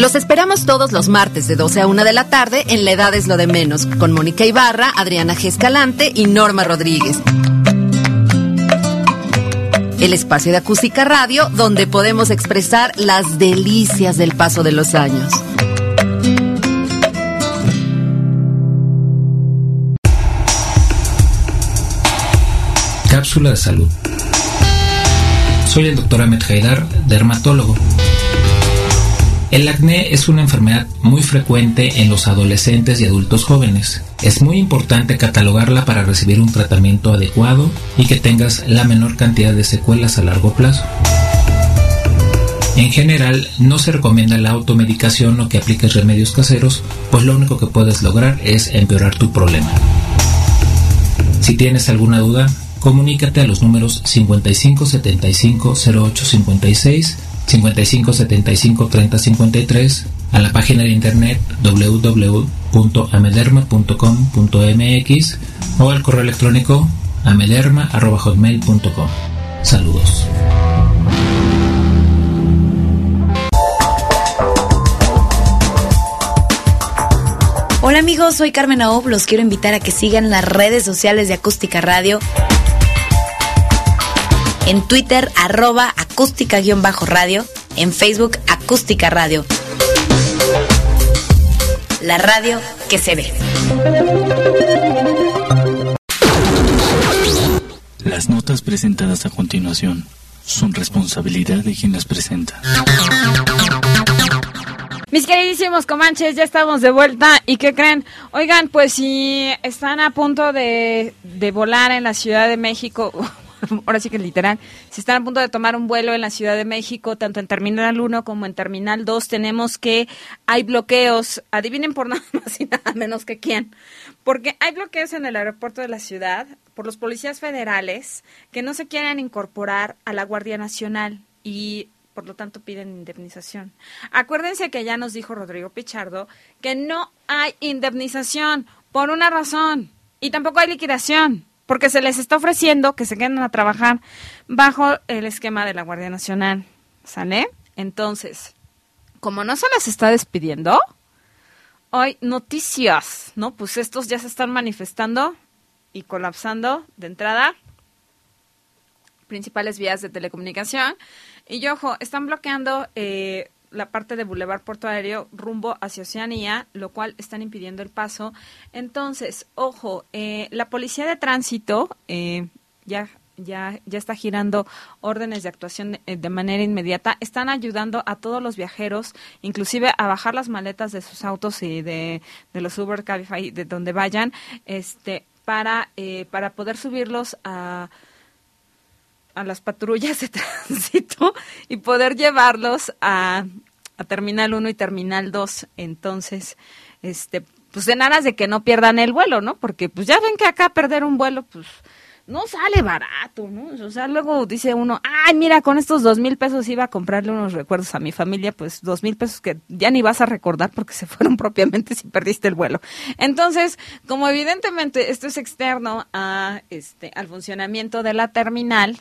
Los esperamos todos los martes de 12 a 1 de la tarde en La Edad es lo de menos, con Mónica Ibarra, Adriana G. Escalante y Norma Rodríguez. El espacio de acústica radio donde podemos expresar las delicias del paso de los años. Cápsula de salud. Soy el doctor Ahmed Haidar, dermatólogo. El acné es una enfermedad muy frecuente en los adolescentes y adultos jóvenes. Es muy importante catalogarla para recibir un tratamiento adecuado y que tengas la menor cantidad de secuelas a largo plazo. En general, no se recomienda la automedicación o que apliques remedios caseros, pues lo único que puedes lograr es empeorar tu problema. Si tienes alguna duda, comunícate a los números 55 75 08 56 55 75 30 53 a la página de internet www.amederma.com.mx o al correo electrónico amederma.hotmail.com. Saludos. Hola amigos, soy Carmen Aob, los quiero invitar a que sigan las redes sociales de Acústica Radio en Twitter arroba acústica-radio, en Facebook acústica radio. La radio que se ve. Las notas presentadas a continuación son responsabilidad de quien las presenta. Mis queridísimos comanches, ya estamos de vuelta. ¿Y qué creen? Oigan, pues si están a punto de, de volar en la Ciudad de México, ahora sí que literal, si están a punto de tomar un vuelo en la Ciudad de México, tanto en Terminal 1 como en Terminal 2, tenemos que hay bloqueos, adivinen por nada más y nada menos que quién, porque hay bloqueos en el aeropuerto de la ciudad por los policías federales que no se quieren incorporar a la Guardia Nacional y por lo tanto piden indemnización. Acuérdense que ya nos dijo Rodrigo Pichardo que no hay indemnización por una razón y tampoco hay liquidación porque se les está ofreciendo que se queden a trabajar bajo el esquema de la Guardia Nacional. ¿Sale? Entonces, como no se las está despidiendo, hoy noticias, ¿no? Pues estos ya se están manifestando y colapsando de entrada principales vías de telecomunicación. Y ojo, están bloqueando eh, la parte de Boulevard Puerto Aéreo rumbo hacia Oceanía, lo cual están impidiendo el paso. Entonces, ojo, eh, la policía de tránsito eh, ya ya, ya está girando órdenes de actuación de, de, manera inmediata. Están ayudando a todos los viajeros, inclusive a bajar las maletas de sus autos y de, de los Uber, Cabify, de donde vayan, este, para, eh, para poder subirlos a a las patrullas de tránsito y poder llevarlos a, a Terminal 1 y Terminal 2. Entonces, este, pues en aras de que no pierdan el vuelo, ¿no? Porque pues ya ven que acá perder un vuelo, pues no sale barato, ¿no? O sea, luego dice uno, ay, mira, con estos dos mil pesos iba a comprarle unos recuerdos a mi familia, pues dos mil pesos que ya ni vas a recordar porque se fueron propiamente si perdiste el vuelo. Entonces, como evidentemente esto es externo este al funcionamiento de la terminal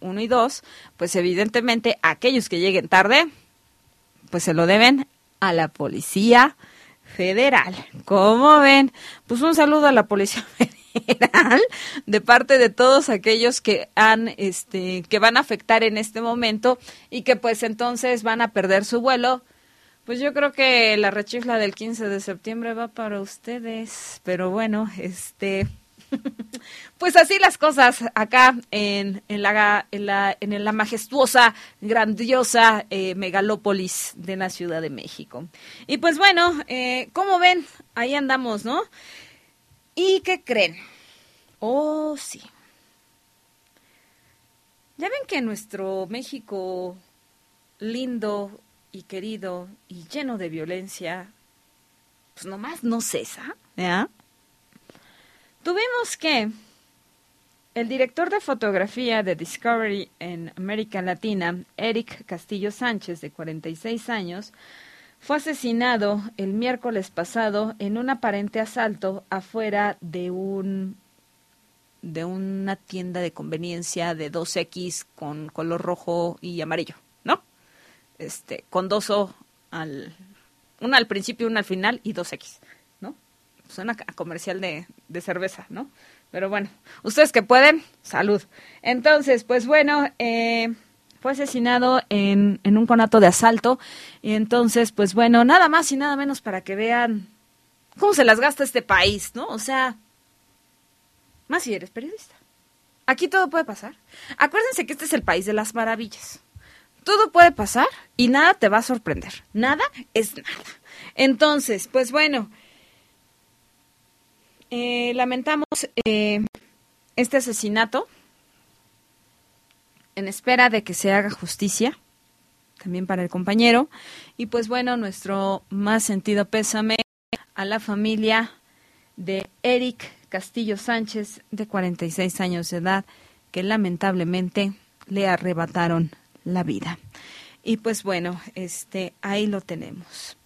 1 eh, y 2, pues evidentemente aquellos que lleguen tarde, pues se lo deben a la policía federal. ¿Cómo ven? Pues un saludo a la policía federal de parte de todos aquellos que han este que van a afectar en este momento y que pues entonces van a perder su vuelo. Pues yo creo que la rechifla del 15 de septiembre va para ustedes, pero bueno, este pues así las cosas acá en, en, la, en, la, en la majestuosa, grandiosa eh, megalópolis de la Ciudad de México. Y pues bueno, eh, como ven, ahí andamos, ¿no? ¿Y qué creen? Oh, sí. Ya ven que nuestro México lindo y querido y lleno de violencia, pues nomás no cesa, ¿ya? Tuvimos que el director de fotografía de Discovery en América Latina, Eric Castillo Sánchez, de 46 años, fue asesinado el miércoles pasado en un aparente asalto afuera de un de una tienda de conveniencia de 2X con color rojo y amarillo, ¿no? Este, con dos O al una al principio, una al final y 2X, ¿no? Suena a comercial de, de cerveza, ¿no? Pero bueno, ustedes que pueden, salud. Entonces, pues bueno, eh, fue asesinado en, en un conato de asalto. Y entonces, pues bueno, nada más y nada menos para que vean cómo se las gasta este país, ¿no? O sea, más si eres periodista. Aquí todo puede pasar. Acuérdense que este es el país de las maravillas. Todo puede pasar y nada te va a sorprender. Nada es nada. Entonces, pues bueno, eh, lamentamos eh, este asesinato en espera de que se haga justicia, también para el compañero. Y pues bueno, nuestro más sentido pésame a la familia de Eric Castillo Sánchez, de 46 años de edad, que lamentablemente le arrebataron la vida. Y pues bueno, este, ahí lo tenemos.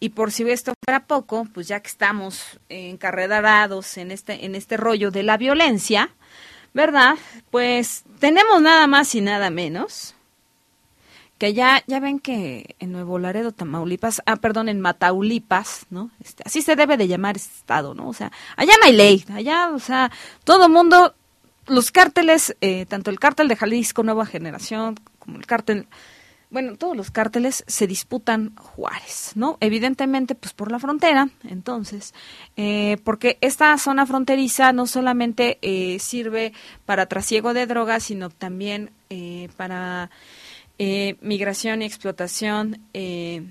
Y por si esto fuera poco, pues ya que estamos encarrerados en este, en este rollo de la violencia, ¿verdad? Pues tenemos nada más y nada menos que ya, ya ven que en Nuevo Laredo, Tamaulipas, ah, perdón, en Mataulipas, ¿no? Este, así se debe de llamar este estado, ¿no? O sea, allá no hay ley, allá, o sea, todo mundo, los cárteles, eh, tanto el cártel de Jalisco Nueva Generación como el cártel, bueno, todos los cárteles se disputan Juárez, ¿no? Evidentemente, pues por la frontera, entonces, eh, porque esta zona fronteriza no solamente eh, sirve para trasiego de drogas, sino también eh, para eh, migración y explotación eh,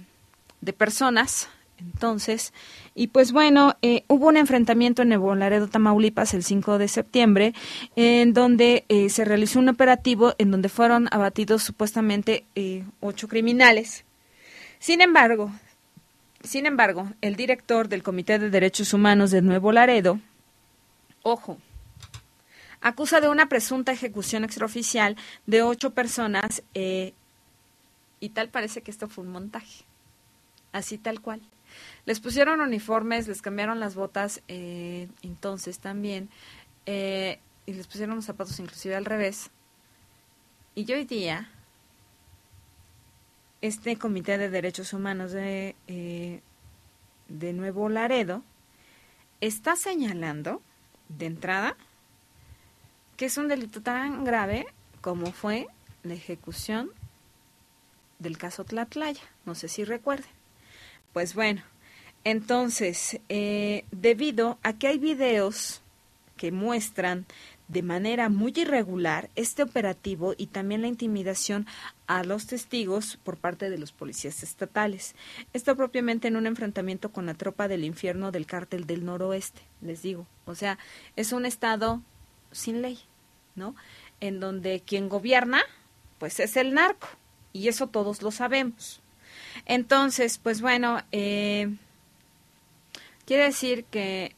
de personas Entonces, y pues bueno, eh, hubo un enfrentamiento en Nuevo Laredo, Tamaulipas, el 5 de septiembre, en donde eh, se realizó un operativo en donde fueron abatidos supuestamente eh, ocho criminales. Sin embargo, sin embargo, el director del Comité de Derechos Humanos de Nuevo Laredo, ojo, acusa de una presunta ejecución extraoficial de ocho personas y tal parece que esto fue un montaje, así tal cual. Les pusieron uniformes, les cambiaron las botas, eh, entonces también, eh, y les pusieron los zapatos inclusive al revés. Y hoy día, este Comité de Derechos Humanos de, eh, de Nuevo Laredo está señalando, de entrada, que es un delito tan grave como fue la ejecución del caso Tlatlaya. No sé si recuerden. Pues bueno, entonces, eh, debido a que hay videos que muestran de manera muy irregular este operativo y también la intimidación a los testigos por parte de los policías estatales. Esto propiamente en un enfrentamiento con la tropa del infierno del cártel del noroeste, les digo. O sea, es un estado sin ley, ¿no? En donde quien gobierna, pues es el narco, y eso todos lo sabemos. Entonces, pues bueno, eh, Quiere decir que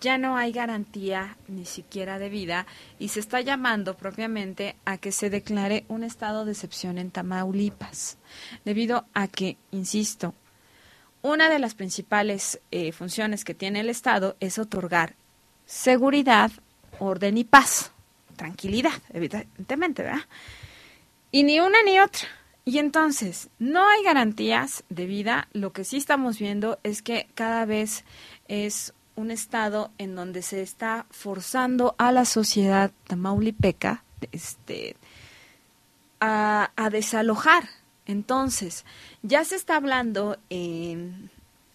ya no hay garantía ni siquiera de vida y se está llamando propiamente a que se declare un estado de excepción en Tamaulipas, debido a que, insisto, una de las principales eh, funciones que tiene el Estado es otorgar seguridad, orden y paz, tranquilidad, evidentemente, ¿verdad? Y ni una ni otra. Y entonces, no hay garantías de vida. Lo que sí estamos viendo es que cada vez es un estado en donde se está forzando a la sociedad tamaulipeca este, a, a desalojar. Entonces, ya se está hablando en,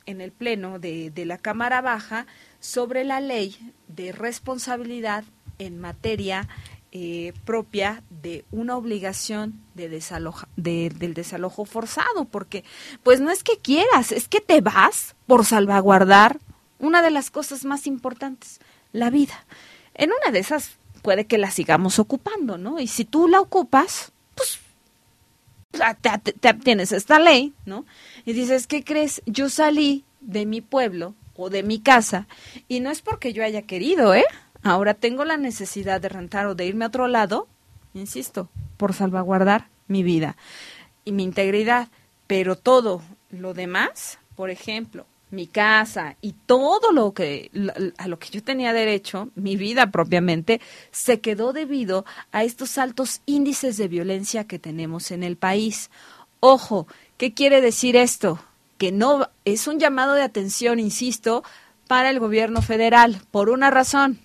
en el Pleno de, de la Cámara Baja sobre la ley de responsabilidad en materia eh, propia de una obligación de desaloja, del desalojo forzado, porque pues no es que quieras, es que te vas por salvaguardar una de las cosas más importantes, la vida. En una de esas puede que la sigamos ocupando, ¿no? Y si tú la ocupas, pues te, te, tienes esta ley, ¿no? Y dices, ¿qué crees? Yo salí de mi pueblo o de mi casa y no es porque yo haya querido, ¿eh? Ahora tengo la necesidad de rentar o de irme a otro lado, insisto, por salvaguardar mi vida y mi integridad. Pero todo lo demás, por ejemplo, mi casa y todo lo que a lo que yo tenía derecho, mi vida propiamente, se quedó debido a estos altos índices de violencia que tenemos en el país. Ojo, ¿qué quiere decir esto? Que no es un llamado de atención, insisto, para el gobierno federal por una razón.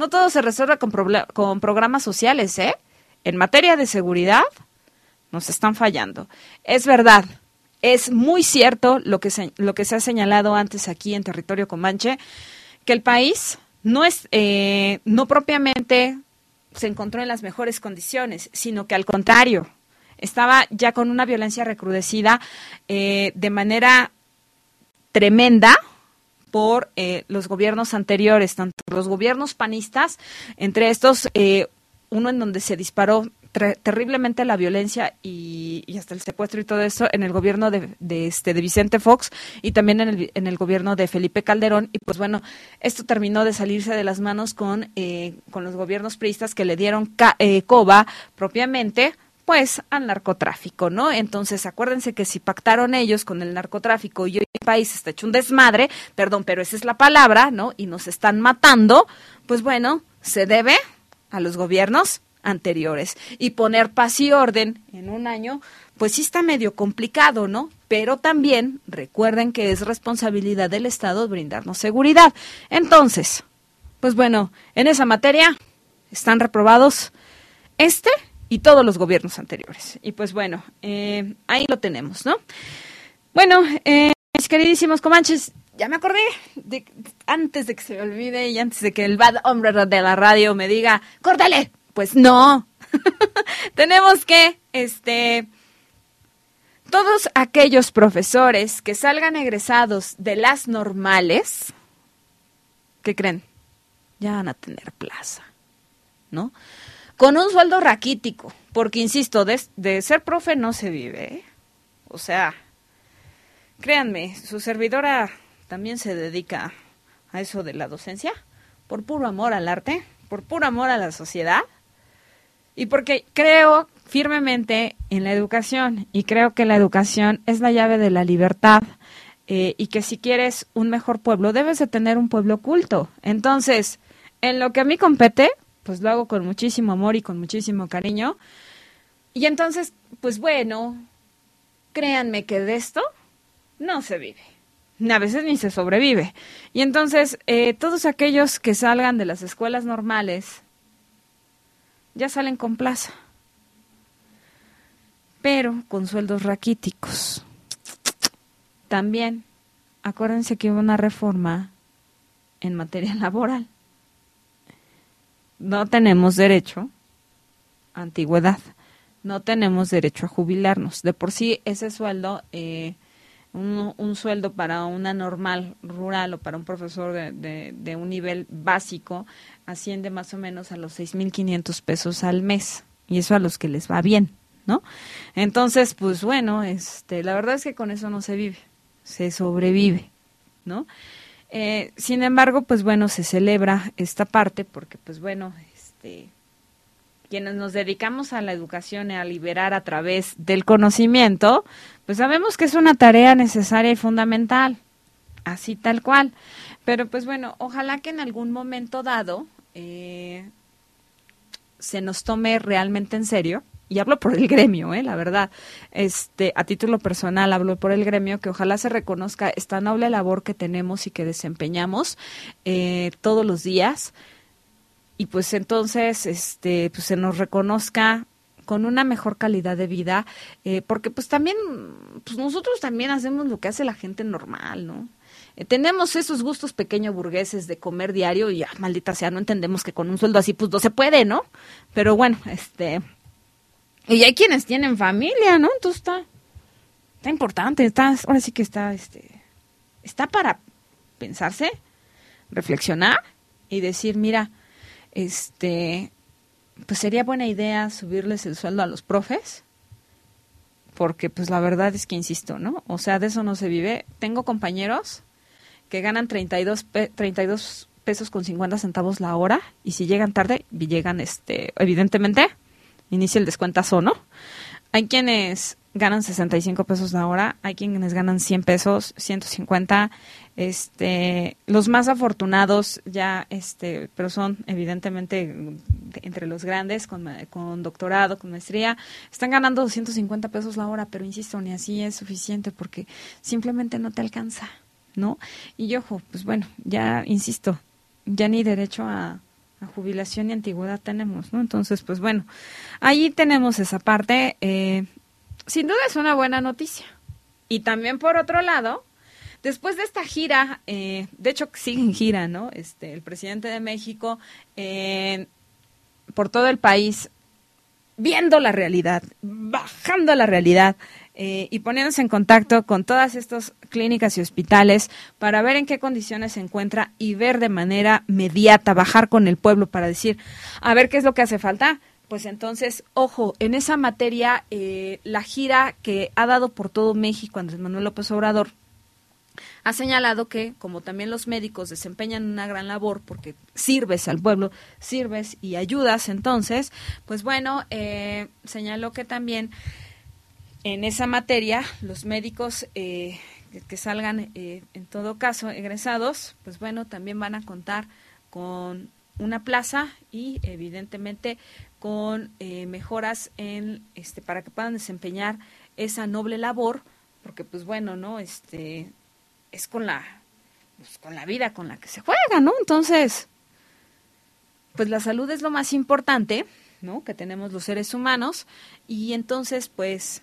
No todo se resuelve con, con programas sociales, ¿eh? En materia de seguridad, nos están fallando. Es verdad, es muy cierto lo que se, lo que se ha señalado antes aquí en territorio comanche, que el país no es, eh, no propiamente se encontró en las mejores condiciones, sino que al contrario, estaba ya con una violencia recrudecida eh, de manera tremenda por eh, los gobiernos anteriores, tanto los gobiernos panistas, entre estos, eh, uno en donde se disparó terriblemente la violencia y, hasta el secuestro y todo eso en el gobierno de, este de Vicente Fox y también en el, en el gobierno de Felipe Calderón. Y pues bueno esto terminó de salirse de las manos con eh, con los gobiernos priistas que le dieron coba propiamente pues al narcotráfico, ¿no? Entonces, acuérdense que si pactaron ellos con el narcotráfico y hoy el país está hecho un desmadre, perdón, pero esa es la palabra, ¿no? Y nos están matando, pues bueno, se debe a los gobiernos anteriores. Y poner paz y orden en un año, pues sí está medio complicado, ¿no? Pero también recuerden que es responsabilidad del Estado brindarnos seguridad. Entonces, pues bueno, en esa materia están reprobados este y todos los gobiernos anteriores. Y pues bueno, eh, ahí lo tenemos, ¿no? Bueno, eh, mis queridísimos comanches, ya me acordé, antes de que se me olvide y antes de que el bad hombre de la radio me diga, córtale, pues no, tenemos que, este, todos aquellos profesores que salgan egresados de las normales, ¿qué creen? Ya van a tener plaza, ¿no? Con un sueldo raquítico, porque insisto, de, ser profe no se vive, ¿eh? O sea, créanme, su servidora también se dedica a eso de la docencia, por puro amor al arte, por puro amor a la sociedad, y porque creo firmemente en la educación y creo que la educación es la llave de la libertad eh, y que si quieres un mejor pueblo debes de tener un pueblo culto. Entonces, en lo que a mí compete, pues lo hago con muchísimo amor y con muchísimo cariño. Y entonces, pues bueno, créanme que de esto no se vive. A veces ni se sobrevive. Y entonces, eh, todos aquellos que salgan de las escuelas normales ya salen con plaza pero con sueldos raquíticos. También, acuérdense que hubo una reforma en materia laboral. No tenemos derecho a antigüedad, no tenemos derecho a jubilarnos. De por sí, ese sueldo, eh, un, sueldo para una normal rural o para un profesor de, de un nivel básico, asciende más o menos a los 6.500 pesos al mes. Y eso a los que les va bien. ¿no? Entonces, pues bueno, este, la verdad es que con eso no se vive, se sobrevive, ¿no? Eh, sin embargo, pues bueno, se celebra esta parte porque, pues bueno, este, quienes nos dedicamos a la educación y a liberar a través del conocimiento, pues sabemos que es una tarea necesaria y fundamental, así tal cual. Pero pues bueno, ojalá que en algún momento dado eh, se nos tome realmente en serio y hablo por el gremio, ¿eh? la verdad, este, a título personal hablo por el gremio, que ojalá se reconozca esta noble labor que tenemos y que desempeñamos eh, todos los días y pues entonces este, pues se nos reconozca con una mejor calidad de vida, eh, porque pues también, pues nosotros también hacemos lo que hace la gente normal, ¿no? Eh, tenemos esos gustos pequeño burgueses de comer diario y, ah, maldita sea, no entendemos que con un sueldo así pues no se puede, ¿no? Pero bueno, este, y hay quienes tienen familia, ¿no? Entonces está, está importante, está, ahora sí que está, este, está para pensarse, reflexionar y decir, mira, este, pues sería buena idea subirles el sueldo a los profes, porque pues la verdad es que insisto, ¿no? O sea, de eso no se vive. Tengo compañeros que ganan 32, 32 pesos con 50 centavos la hora y si llegan tarde, llegan, este, evidentemente, inicia el descuentazo, ¿no? Hay quienes ganan 65 pesos la hora, hay quienes ganan 100 pesos, 150, este, los más afortunados ya, este, pero son evidentemente entre los grandes, con, con doctorado, con maestría, están ganando 250 pesos la hora, pero insisto, ni así es suficiente porque simplemente no te alcanza, ¿no? Y ojo, pues bueno, ya insisto, ya ni derecho a, a jubilación y antigüedad tenemos, ¿no? Entonces, pues bueno, ahí tenemos esa parte. Eh, sin duda es una buena noticia. Y también por otro lado, después de esta gira, eh, de hecho sigue en gira, ¿no? Este, el presidente de México eh, por todo el país viendo la realidad, bajando la realidad, eh, y poniéndose en contacto con todas estas clínicas y hospitales para ver en qué condiciones se encuentra y ver de manera mediata, bajar con el pueblo para decir, a ver qué es lo que hace falta. Pues entonces, ojo, en esa materia, eh, la gira que ha dado por todo México Andrés Manuel López Obrador ha señalado que, como también los médicos desempeñan una gran labor porque sirves al pueblo, sirves y ayudas, entonces, pues bueno, eh, señaló que también en esa materia, los médicos eh, que, salgan, eh, en todo caso, egresados, pues bueno, también van a contar con una plaza y evidentemente con eh, mejoras en este para que puedan desempeñar esa noble labor porque pues bueno no este es con la pues, con la vida con la que se juega no entonces pues la salud es lo más importante no que tenemos los seres humanos y entonces pues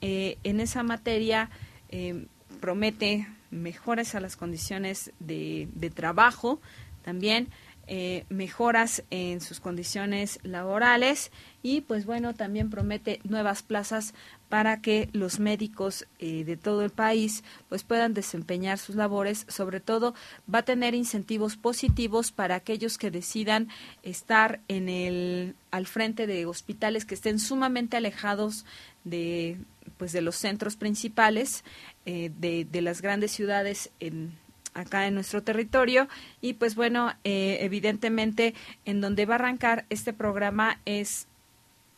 eh, en esa materia eh, promete mejoras a las condiciones de, trabajo también. eh, mejoras en sus condiciones laborales y pues bueno, también promete nuevas plazas para que los médicos de todo el país pues puedan desempeñar sus labores. Sobre todo va a tener incentivos positivos para aquellos que decidan estar en el al frente de hospitales que estén sumamente alejados de pues de los centros principales eh, de, de las grandes ciudades en acá en nuestro territorio y pues bueno, eh, evidentemente en donde va a arrancar este programa es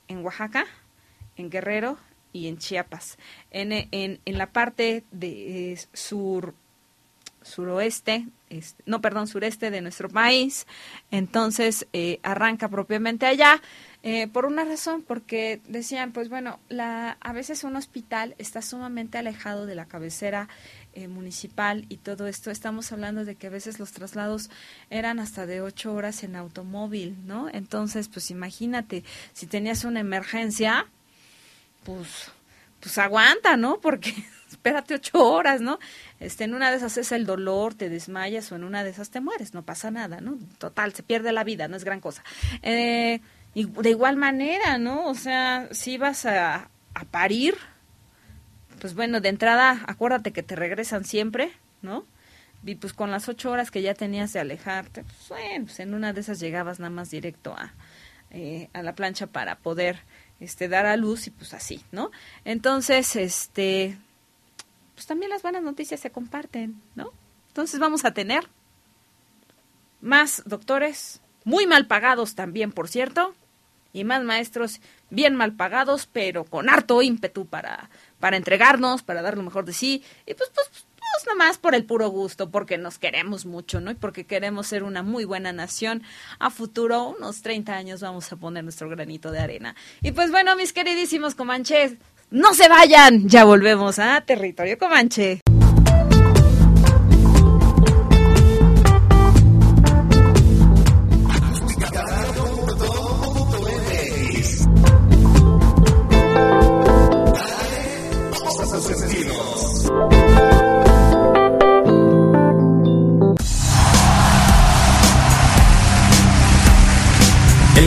en Oaxaca, en Guerrero y en Chiapas. En, en, en la parte de eh, sur suroeste, no, perdón, sureste de nuestro país. Entonces, arranca propiamente allá. Por una razón, porque decían, pues bueno, la, a veces un hospital está sumamente alejado de la cabecera eh, municipal y todo esto, estamos hablando de que a veces los traslados eran hasta de ocho horas en automóvil, ¿no? Entonces, pues imagínate, si tenías una emergencia, pues, pues aguanta, ¿no? Porque espérate ocho horas, ¿no? Este, en una de esas es el dolor, te desmayas o en una de esas te mueres, no pasa nada, ¿no? Total, se pierde la vida, no es gran cosa. Eh, y de igual manera, ¿no? O sea, si vas a, a parir, pues bueno, de entrada, acuérdate que te regresan siempre, ¿no? Y pues con las ocho horas que ya tenías de alejarte, pues bueno, pues en una de esas llegabas nada más directo a, eh, a la plancha para poder este, dar a luz y pues así, ¿no? Entonces, este, pues también las buenas noticias se comparten, ¿no? Entonces vamos a tener más doctores, muy mal pagados también, por cierto, y más maestros bien mal pagados, pero con harto ímpetu para para entregarnos, para dar lo mejor de sí, y pues, pues, pues nomás por el puro gusto, porque nos queremos mucho, ¿no? Y porque queremos ser una muy buena nación. A futuro, unos 30 años, vamos a poner nuestro granito de arena. Y pues bueno, mis queridísimos comanches, no se vayan, ya volvemos a Territorio Comanche.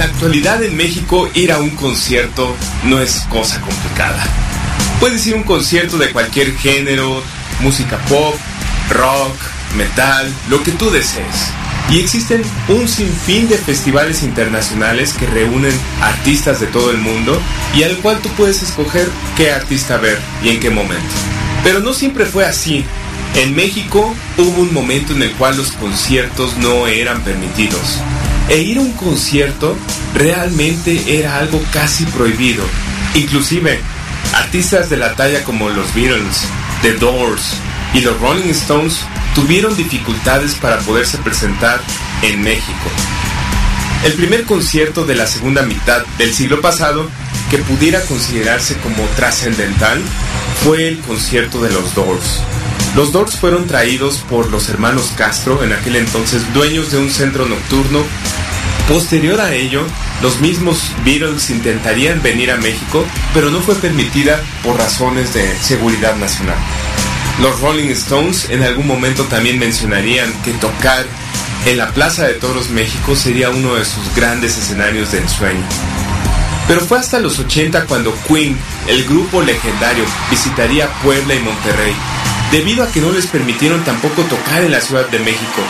Actualidad en México ir a un concierto no es cosa complicada. Puedes ir a un concierto de cualquier género, música pop, rock, metal, lo que tú desees. Y existen un sinfín de festivales internacionales que reúnen artistas de todo el mundo y al cual tú puedes escoger qué artista ver y en qué momento. Pero no siempre fue así. En México hubo un momento en el cual los conciertos no eran permitidos e ir a un concierto realmente era algo casi prohibido. Inclusive, artistas de la talla como los Beatles, The Doors y los Rolling Stones tuvieron dificultades para poderse presentar en México. El primer concierto de la segunda mitad del siglo pasado que pudiera considerarse como trascendental fue el concierto de los Doors. Los Doors fueron traídos por los hermanos Castro, en aquel entonces dueños de un centro nocturno. Posterior a ello, los mismos Beatles intentarían venir a México, pero no fue permitida por razones de seguridad nacional. Los Rolling Stones en algún momento también mencionarían que tocar en la Plaza de Toros México sería uno de sus grandes escenarios de ensueño. Pero fue hasta los 80 cuando Queen, el grupo legendario, visitaría Puebla y Monterrey, debido a que no les permitieron tampoco tocar en la Ciudad de México.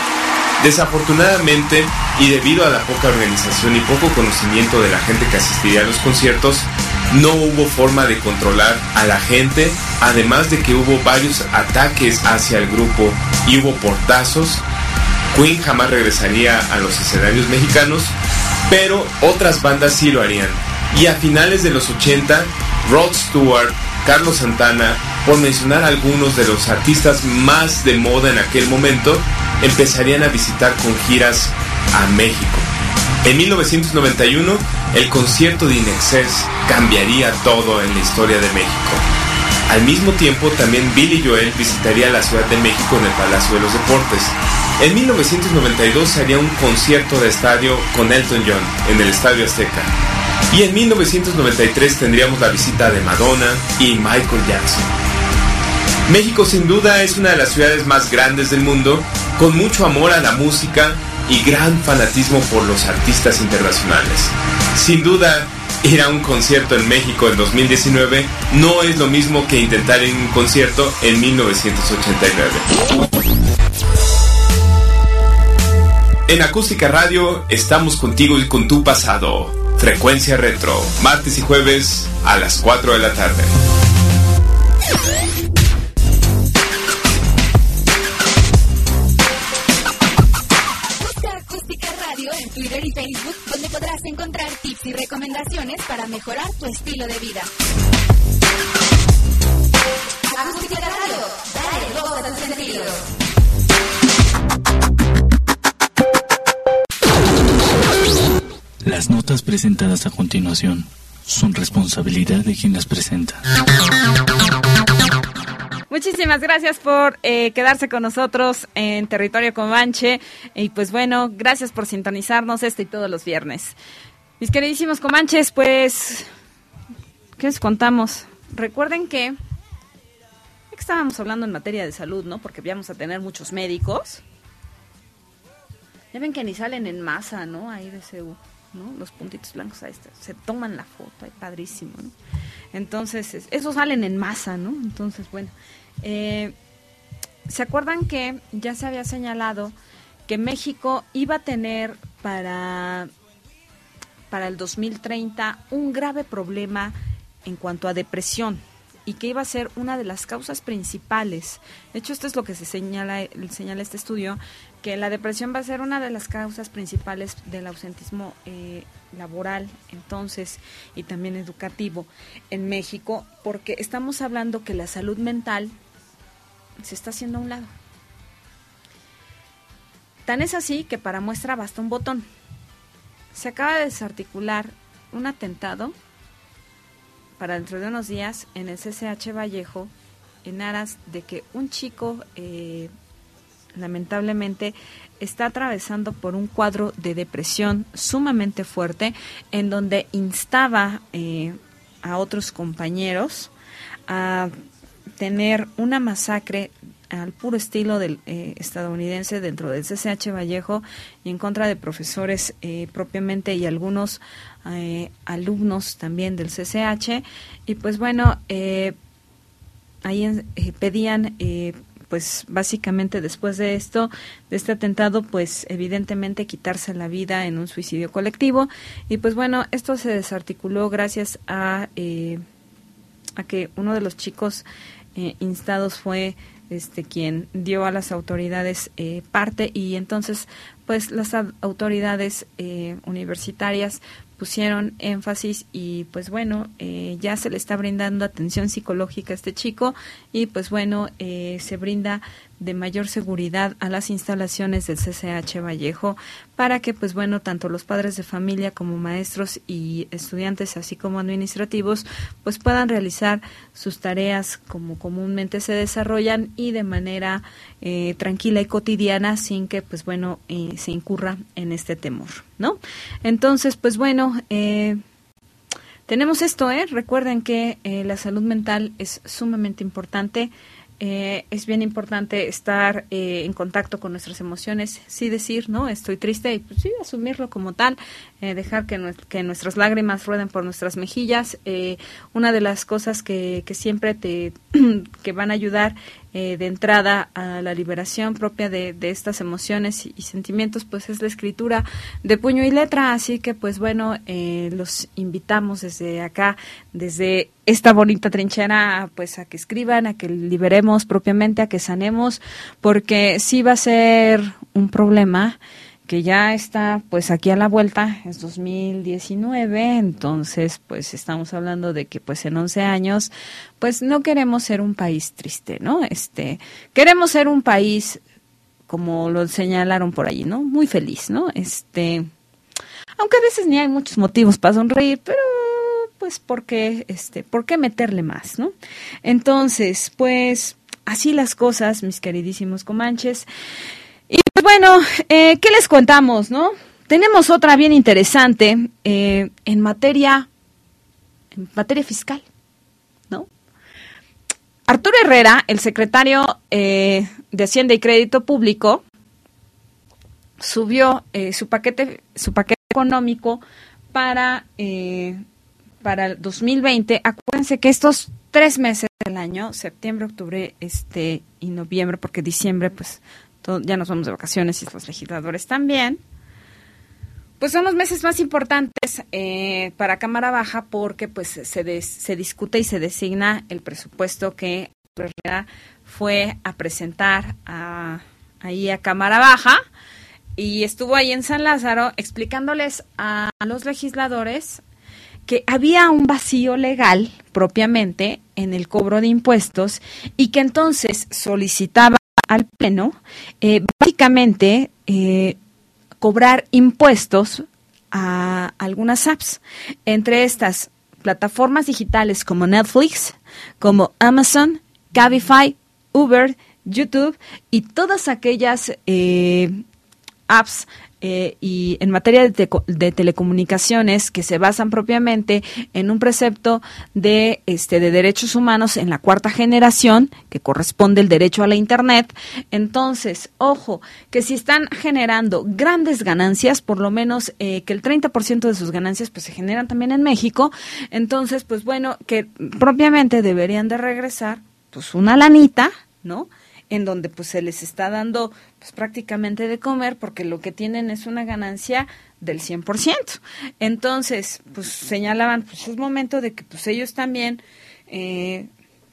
Desafortunadamente, y debido a la poca organización y poco conocimiento de la gente que asistiría a los conciertos, no hubo forma de controlar a la gente, además de que hubo varios ataques hacia el grupo y hubo portazos. Queen jamás regresaría a los escenarios mexicanos, pero otras bandas sí lo harían. Y a finales de los 80, Rod Stewart, Carlos Santana, por mencionar algunos de los artistas más de moda en aquel momento, empezarían a visitar con giras a México. En 1991, el concierto de Inexcess cambiaría todo en la historia de México. Al mismo tiempo, también Billy Joel visitaría la Ciudad de México en el Palacio de los Deportes. En 1992 se haría un concierto de estadio con Elton John en el Estadio Azteca. Y en 1993 tendríamos la visita de Madonna y Michael Jackson. México sin duda es una de las ciudades más grandes del mundo, con mucho amor a la música y gran fanatismo por los artistas internacionales. Sin duda, ir a un concierto en México en 2019 no es lo mismo que intentar ir un concierto en 1989. En Acústica Radio estamos contigo y con tu pasado. Frecuencia Retro, martes y jueves a las 4 de la tarde. Busca Acústica Radio en Twitter y Facebook, donde podrás encontrar tips y recomendaciones para mejorar tu estilo de vida. Acústica Radio, dale voz al sentido. Las notas presentadas a continuación son responsabilidad de quien las presenta. Muchísimas gracias por eh, quedarse con nosotros en Territorio Comanche. Y pues bueno, gracias por sintonizarnos este y todos los viernes. Mis queridísimos Comanches, pues, ¿qué les contamos? Recuerden que estábamos hablando en materia de salud, ¿no? Porque vamos a tener muchos médicos. Ya ven que ni salen en masa, ¿no? Ahí de CEU. ¿No? Los puntitos blancos ahí está, se toman la foto, ahí padrísimo. Entonces, es, esos salen en masa, ¿no? Entonces, bueno, eh, ¿se acuerdan que ya se había señalado que México iba a tener para, para el 2030 un grave problema en cuanto a depresión? y que iba a ser una de las causas principales. De hecho, esto es lo que se señala, señala este estudio, que la depresión va a ser una de las causas principales del ausentismo eh, laboral, entonces, y también educativo en México, porque estamos hablando que la salud mental se está haciendo a un lado. Tan es así que para muestra basta un botón. Se acaba de desarticular un atentado para dentro de unos días en el CCH Vallejo en aras de que un chico eh, lamentablemente está atravesando por un cuadro de depresión sumamente fuerte en donde instaba eh, a otros compañeros a tener una masacre al puro estilo del eh, estadounidense dentro del CCH Vallejo y en contra de profesores eh, propiamente y algunos alumnos también del CCH y pues bueno ahí pedían pues básicamente después de esto, de este atentado, pues evidentemente quitarse la vida en un suicidio colectivo. Y pues bueno, esto se desarticuló gracias a, eh, a que uno de los chicos eh, instados fue este quien dio a las autoridades eh, parte y entonces pues las autoridades universitarias pusieron énfasis y pues bueno, eh, ya se le está brindando atención psicológica a este chico y pues bueno, eh, se brinda de mayor seguridad a las instalaciones del CCH Vallejo para que pues bueno tanto los padres de familia como maestros y estudiantes así como administrativos pues puedan realizar sus tareas como comúnmente se desarrollan y de manera eh, tranquila y cotidiana sin que pues bueno eh, se incurra en este temor no entonces pues bueno eh, tenemos esto, ¿eh? Recuerden que la salud mental es sumamente importante. Eh, es bien importante estar eh, en contacto con nuestras emociones, sí decir, ¿no? Estoy triste y pues sí, asumirlo como tal, eh, dejar que, nuestras lágrimas rueden por nuestras mejillas. una de las cosas que, que siempre te que van a ayudar eh, de entrada a la liberación propia de, estas emociones y, sentimientos, pues es la escritura de puño y letra. Así que, pues bueno, eh, los invitamos desde acá, desde esta bonita trinchera, pues a que escriban, a que liberemos propiamente, a que sanemos, porque sí va a ser un problema que ya está pues aquí a la vuelta, es 2019, entonces pues estamos hablando de que pues en 11 años pues no queremos ser un país triste, ¿no? Este, queremos ser un país como lo señalaron por allí, ¿no? Muy feliz, ¿no? Este, aunque a veces ni hay muchos motivos para sonreír, pero pues porque este, ¿por qué meterle más, ¿no? Entonces, pues así las cosas, mis queridísimos comanches. Y pues bueno, eh, ¿qué les contamos, no? Tenemos otra bien interesante eh, en materia, en materia fiscal, ¿no? Arturo Herrera, el secretario eh, de Hacienda y Crédito Público, subió eh, su paquete su paquete económico para eh, para el 2020. Acuérdense que estos tres meses del año, septiembre, octubre, este y noviembre, porque diciembre, pues ya nos vamos de vacaciones y los legisladores también. Pues son los meses más importantes eh, para Cámara Baja porque pues se, se discute y se designa el presupuesto que fue a presentar ahí a Cámara Baja y estuvo ahí en San Lázaro explicándoles a los legisladores que había un vacío legal propiamente en el cobro de impuestos y que entonces solicitaba al Pleno eh, básicamente eh, cobrar impuestos a algunas apps, entre estas plataformas digitales como Netflix, como Amazon, Cabify, Uber, YouTube y todas aquellas eh, apps eh, y en materia de, telecomunicaciones que se basan propiamente en un precepto de este de derechos humanos en la cuarta generación que corresponde el derecho a la internet. Entonces ojo que si están generando grandes ganancias por lo menos eh, que el 30% de sus ganancias pues se generan también en México entonces pues bueno que propiamente deberían de regresar pues una lanita no en donde pues se les está dando pues prácticamente de comer porque lo que tienen es una ganancia del 100%. Entonces, pues señalaban, pues es momento de que pues ellos también eh,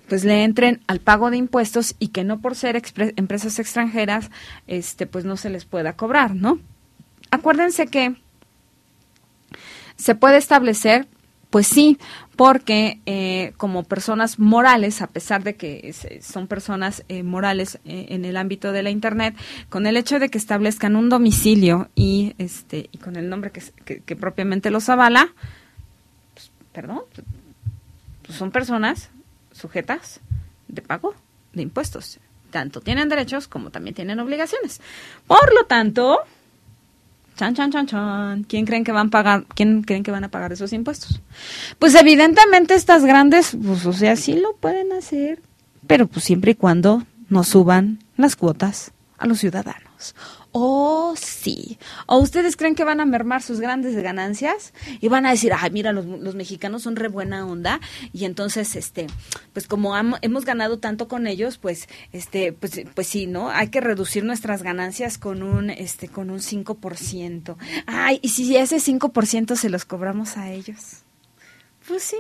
pues le entren al pago de impuestos y que no por ser empresas extranjeras, este pues no se les pueda cobrar, ¿no? Acuérdense que se puede establecer pues sí, porque eh, como personas morales, a pesar de que son personas eh, morales eh, en el ámbito de la Internet, con el hecho de que establezcan un domicilio y, este, y con el nombre que, propiamente los avala, pues, perdón, pues son personas sujetas de pago de impuestos. Tanto tienen derechos como también tienen obligaciones. Por lo tanto, Chan, chan, chan, chan. ¿Quién creen que van a pagar, quién creen que van a pagar esos impuestos? Pues evidentemente estas grandes, pues o sea, sí lo pueden hacer, pero pues siempre y cuando no suban las cuotas a los ciudadanos. Oh, sí. ¿O ustedes creen que van a mermar sus grandes ganancias? Y van a decir, ay, mira, los, los mexicanos son re buena onda. Y entonces, este, pues como hemos ganado tanto con ellos, pues, este, pues, pues sí, ¿no? Hay que reducir nuestras ganancias con un, este, con un 5%. Ay, y si ese 5% se los cobramos a ellos. Pues sí.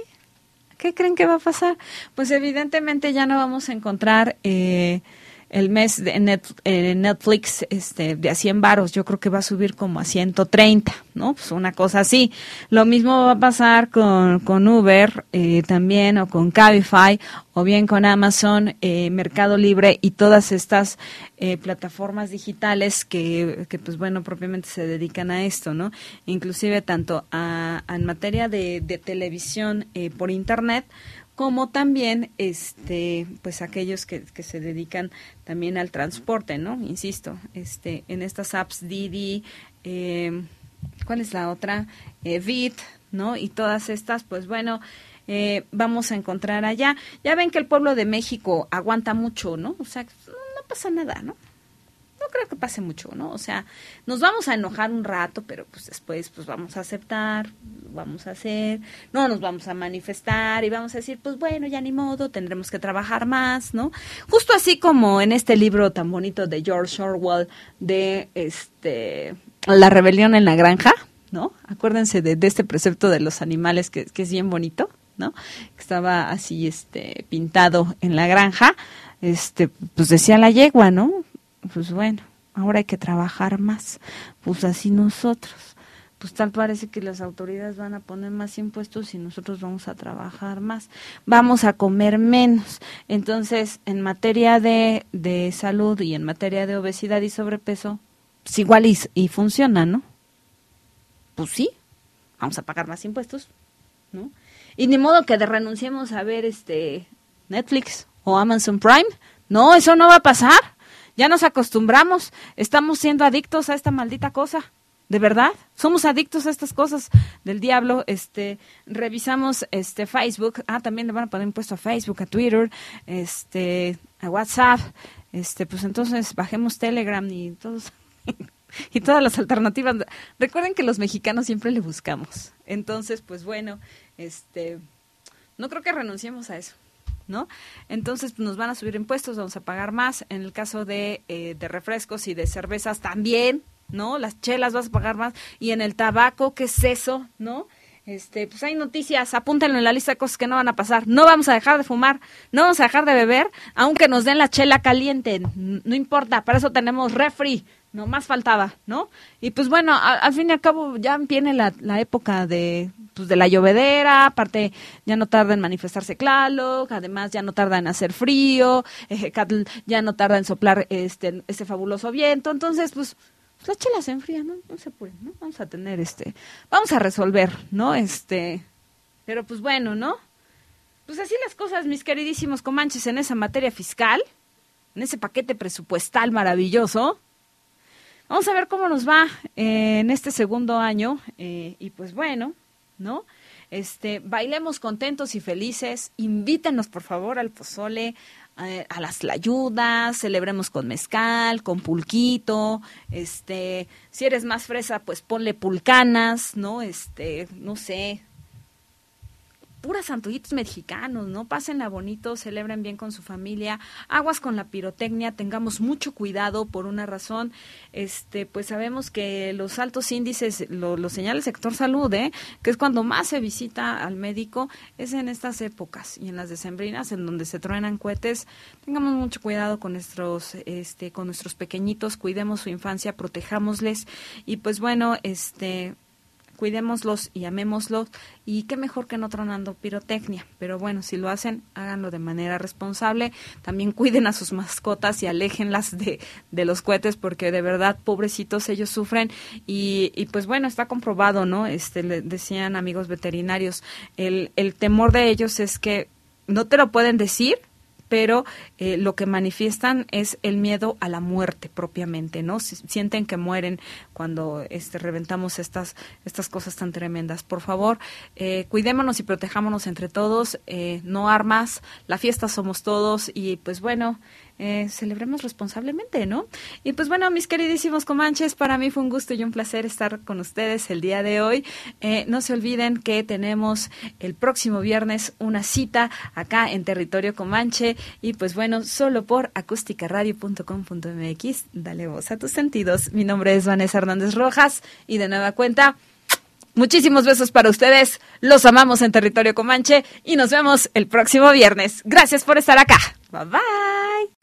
¿Qué creen que va a pasar? Pues evidentemente ya no vamos a encontrar, eh, el mes de Netflix este, de a 100 varos, yo creo que va a subir como a 130, ¿no? Pues una cosa así. Lo mismo va a pasar con, con Uber eh, también o con Cabify o bien con Amazon, eh, Mercado Libre y todas estas eh, plataformas digitales que, que, pues bueno, propiamente se dedican a esto, ¿no? Inclusive tanto a, en materia de, de televisión por Internet, como también este pues aquellos que, que, se dedican también al transporte no insisto este en estas apps Didi eh, cuál es la otra eh, no y todas estas pues bueno eh, vamos a encontrar allá. Ya ven que el pueblo de México aguanta mucho no o sea no pasa nada no no creo que pase mucho, ¿no? O sea, nos vamos a enojar un rato, pero pues después pues vamos a aceptar, vamos a hacer, no nos vamos a manifestar y vamos a decir, pues bueno, ya ni modo, tendremos que trabajar más, ¿no? Justo así como en este libro tan bonito de George Orwell de este La rebelión en la granja, ¿no? Acuérdense de, este precepto de los animales que, que es bien bonito, ¿no? Que estaba así este pintado en la granja, este pues decía la yegua, ¿no? Pues bueno, ahora hay que trabajar más, pues así nosotros. Pues tal parece que las autoridades van a poner más impuestos y nosotros vamos a trabajar más, vamos a comer menos. Entonces, en materia de, de salud y en materia de obesidad y sobrepeso, pues igual y, funciona, ¿no? Pues sí, vamos a pagar más impuestos, ¿no? Y ni modo que de renunciemos a ver este Netflix o Amazon Prime. No, eso no va a pasar. Ya nos acostumbramos, estamos siendo adictos a esta maldita cosa. De verdad, somos adictos a estas cosas del diablo. Este, revisamos este Facebook, ah, también le van a poner impuesto a Facebook, a Twitter, este, a WhatsApp. Este, pues entonces bajemos Telegram y todos y todas las alternativas. Recuerden que los mexicanos siempre le buscamos. Entonces, pues bueno, este, no creo que renunciemos a eso. ¿No? Entonces nos van a subir impuestos, vamos a pagar más. En el caso de, eh, de refrescos y de cervezas también, ¿no? Las chelas vas a pagar más. Y en el tabaco, ¿qué es eso? ¿No? Este, pues hay noticias, apúntenlo en la lista de cosas que no van a pasar. No vamos a dejar de fumar, no vamos a dejar de beber, aunque nos den la chela caliente, no importa, para eso tenemos refri, no más faltaba, ¿no? Y pues bueno, al fin y al cabo ya viene la, la época de, pues de la llovedera, aparte ya no tarda en manifestarse claro, además ya no tarda en hacer frío, ya no tarda en soplar este, este fabuloso viento, entonces pues las chelas se ¿no? No se puede, ¿no? Vamos a tener este, vamos a resolver, ¿no? Este, pero pues bueno, ¿no? Pues así las cosas, mis queridísimos comanches, en esa materia fiscal, en ese paquete presupuestal maravilloso. Vamos a ver cómo nos va eh, en este segundo año eh, y pues bueno, ¿no? Este, bailemos contentos y felices, invítenos por favor al pozole, a las ayudas, celebremos con mezcal, con pulquito, este, si eres más fresa, pues ponle pulcanas, ¿no? Este, no sé, puras antojitos mexicanos, ¿no? Pásenla bonito, celebren bien con su familia, aguas con la pirotecnia, tengamos mucho cuidado por una razón, este, pues sabemos que los altos índices lo, lo señala el sector salud, ¿eh? que es cuando más se visita al médico, es en estas épocas y en las decembrinas, en donde se truenan cohetes, tengamos mucho cuidado con nuestros, este, con nuestros pequeñitos, cuidemos su infancia, protejámosles, y pues bueno, este, cuidémoslos y amémoslos y qué mejor que no tronando pirotecnia. Pero bueno, si lo hacen, háganlo de manera responsable. También cuiden a sus mascotas y aléjenlas de, de los cohetes porque de verdad, pobrecitos, ellos sufren y, y pues bueno, está comprobado, ¿no? Este, le decían amigos veterinarios, el, el temor de ellos es que no te lo pueden decir, pero eh, lo que manifiestan es el miedo a la muerte propiamente, ¿no? sienten que mueren cuando este, reventamos estas, estas cosas tan tremendas. Por favor, eh, cuidémonos y protejámonos entre todos, eh, no armas, la fiesta somos todos y pues bueno, eh, celebremos responsablemente, ¿no? Y pues bueno, mis queridísimos comanches, para mí fue un gusto y un placer estar con ustedes el día de hoy. Eh, no se olviden que tenemos el próximo viernes una cita acá en territorio comanche y pues bueno, solo por acústicaradio.com.mx, dale voz a tus sentidos. Mi nombre es Vanessa Hernández Rojas y de nueva cuenta... Muchísimos besos para ustedes, los amamos en territorio comanche y nos vemos el próximo viernes. Gracias por estar acá. Bye bye.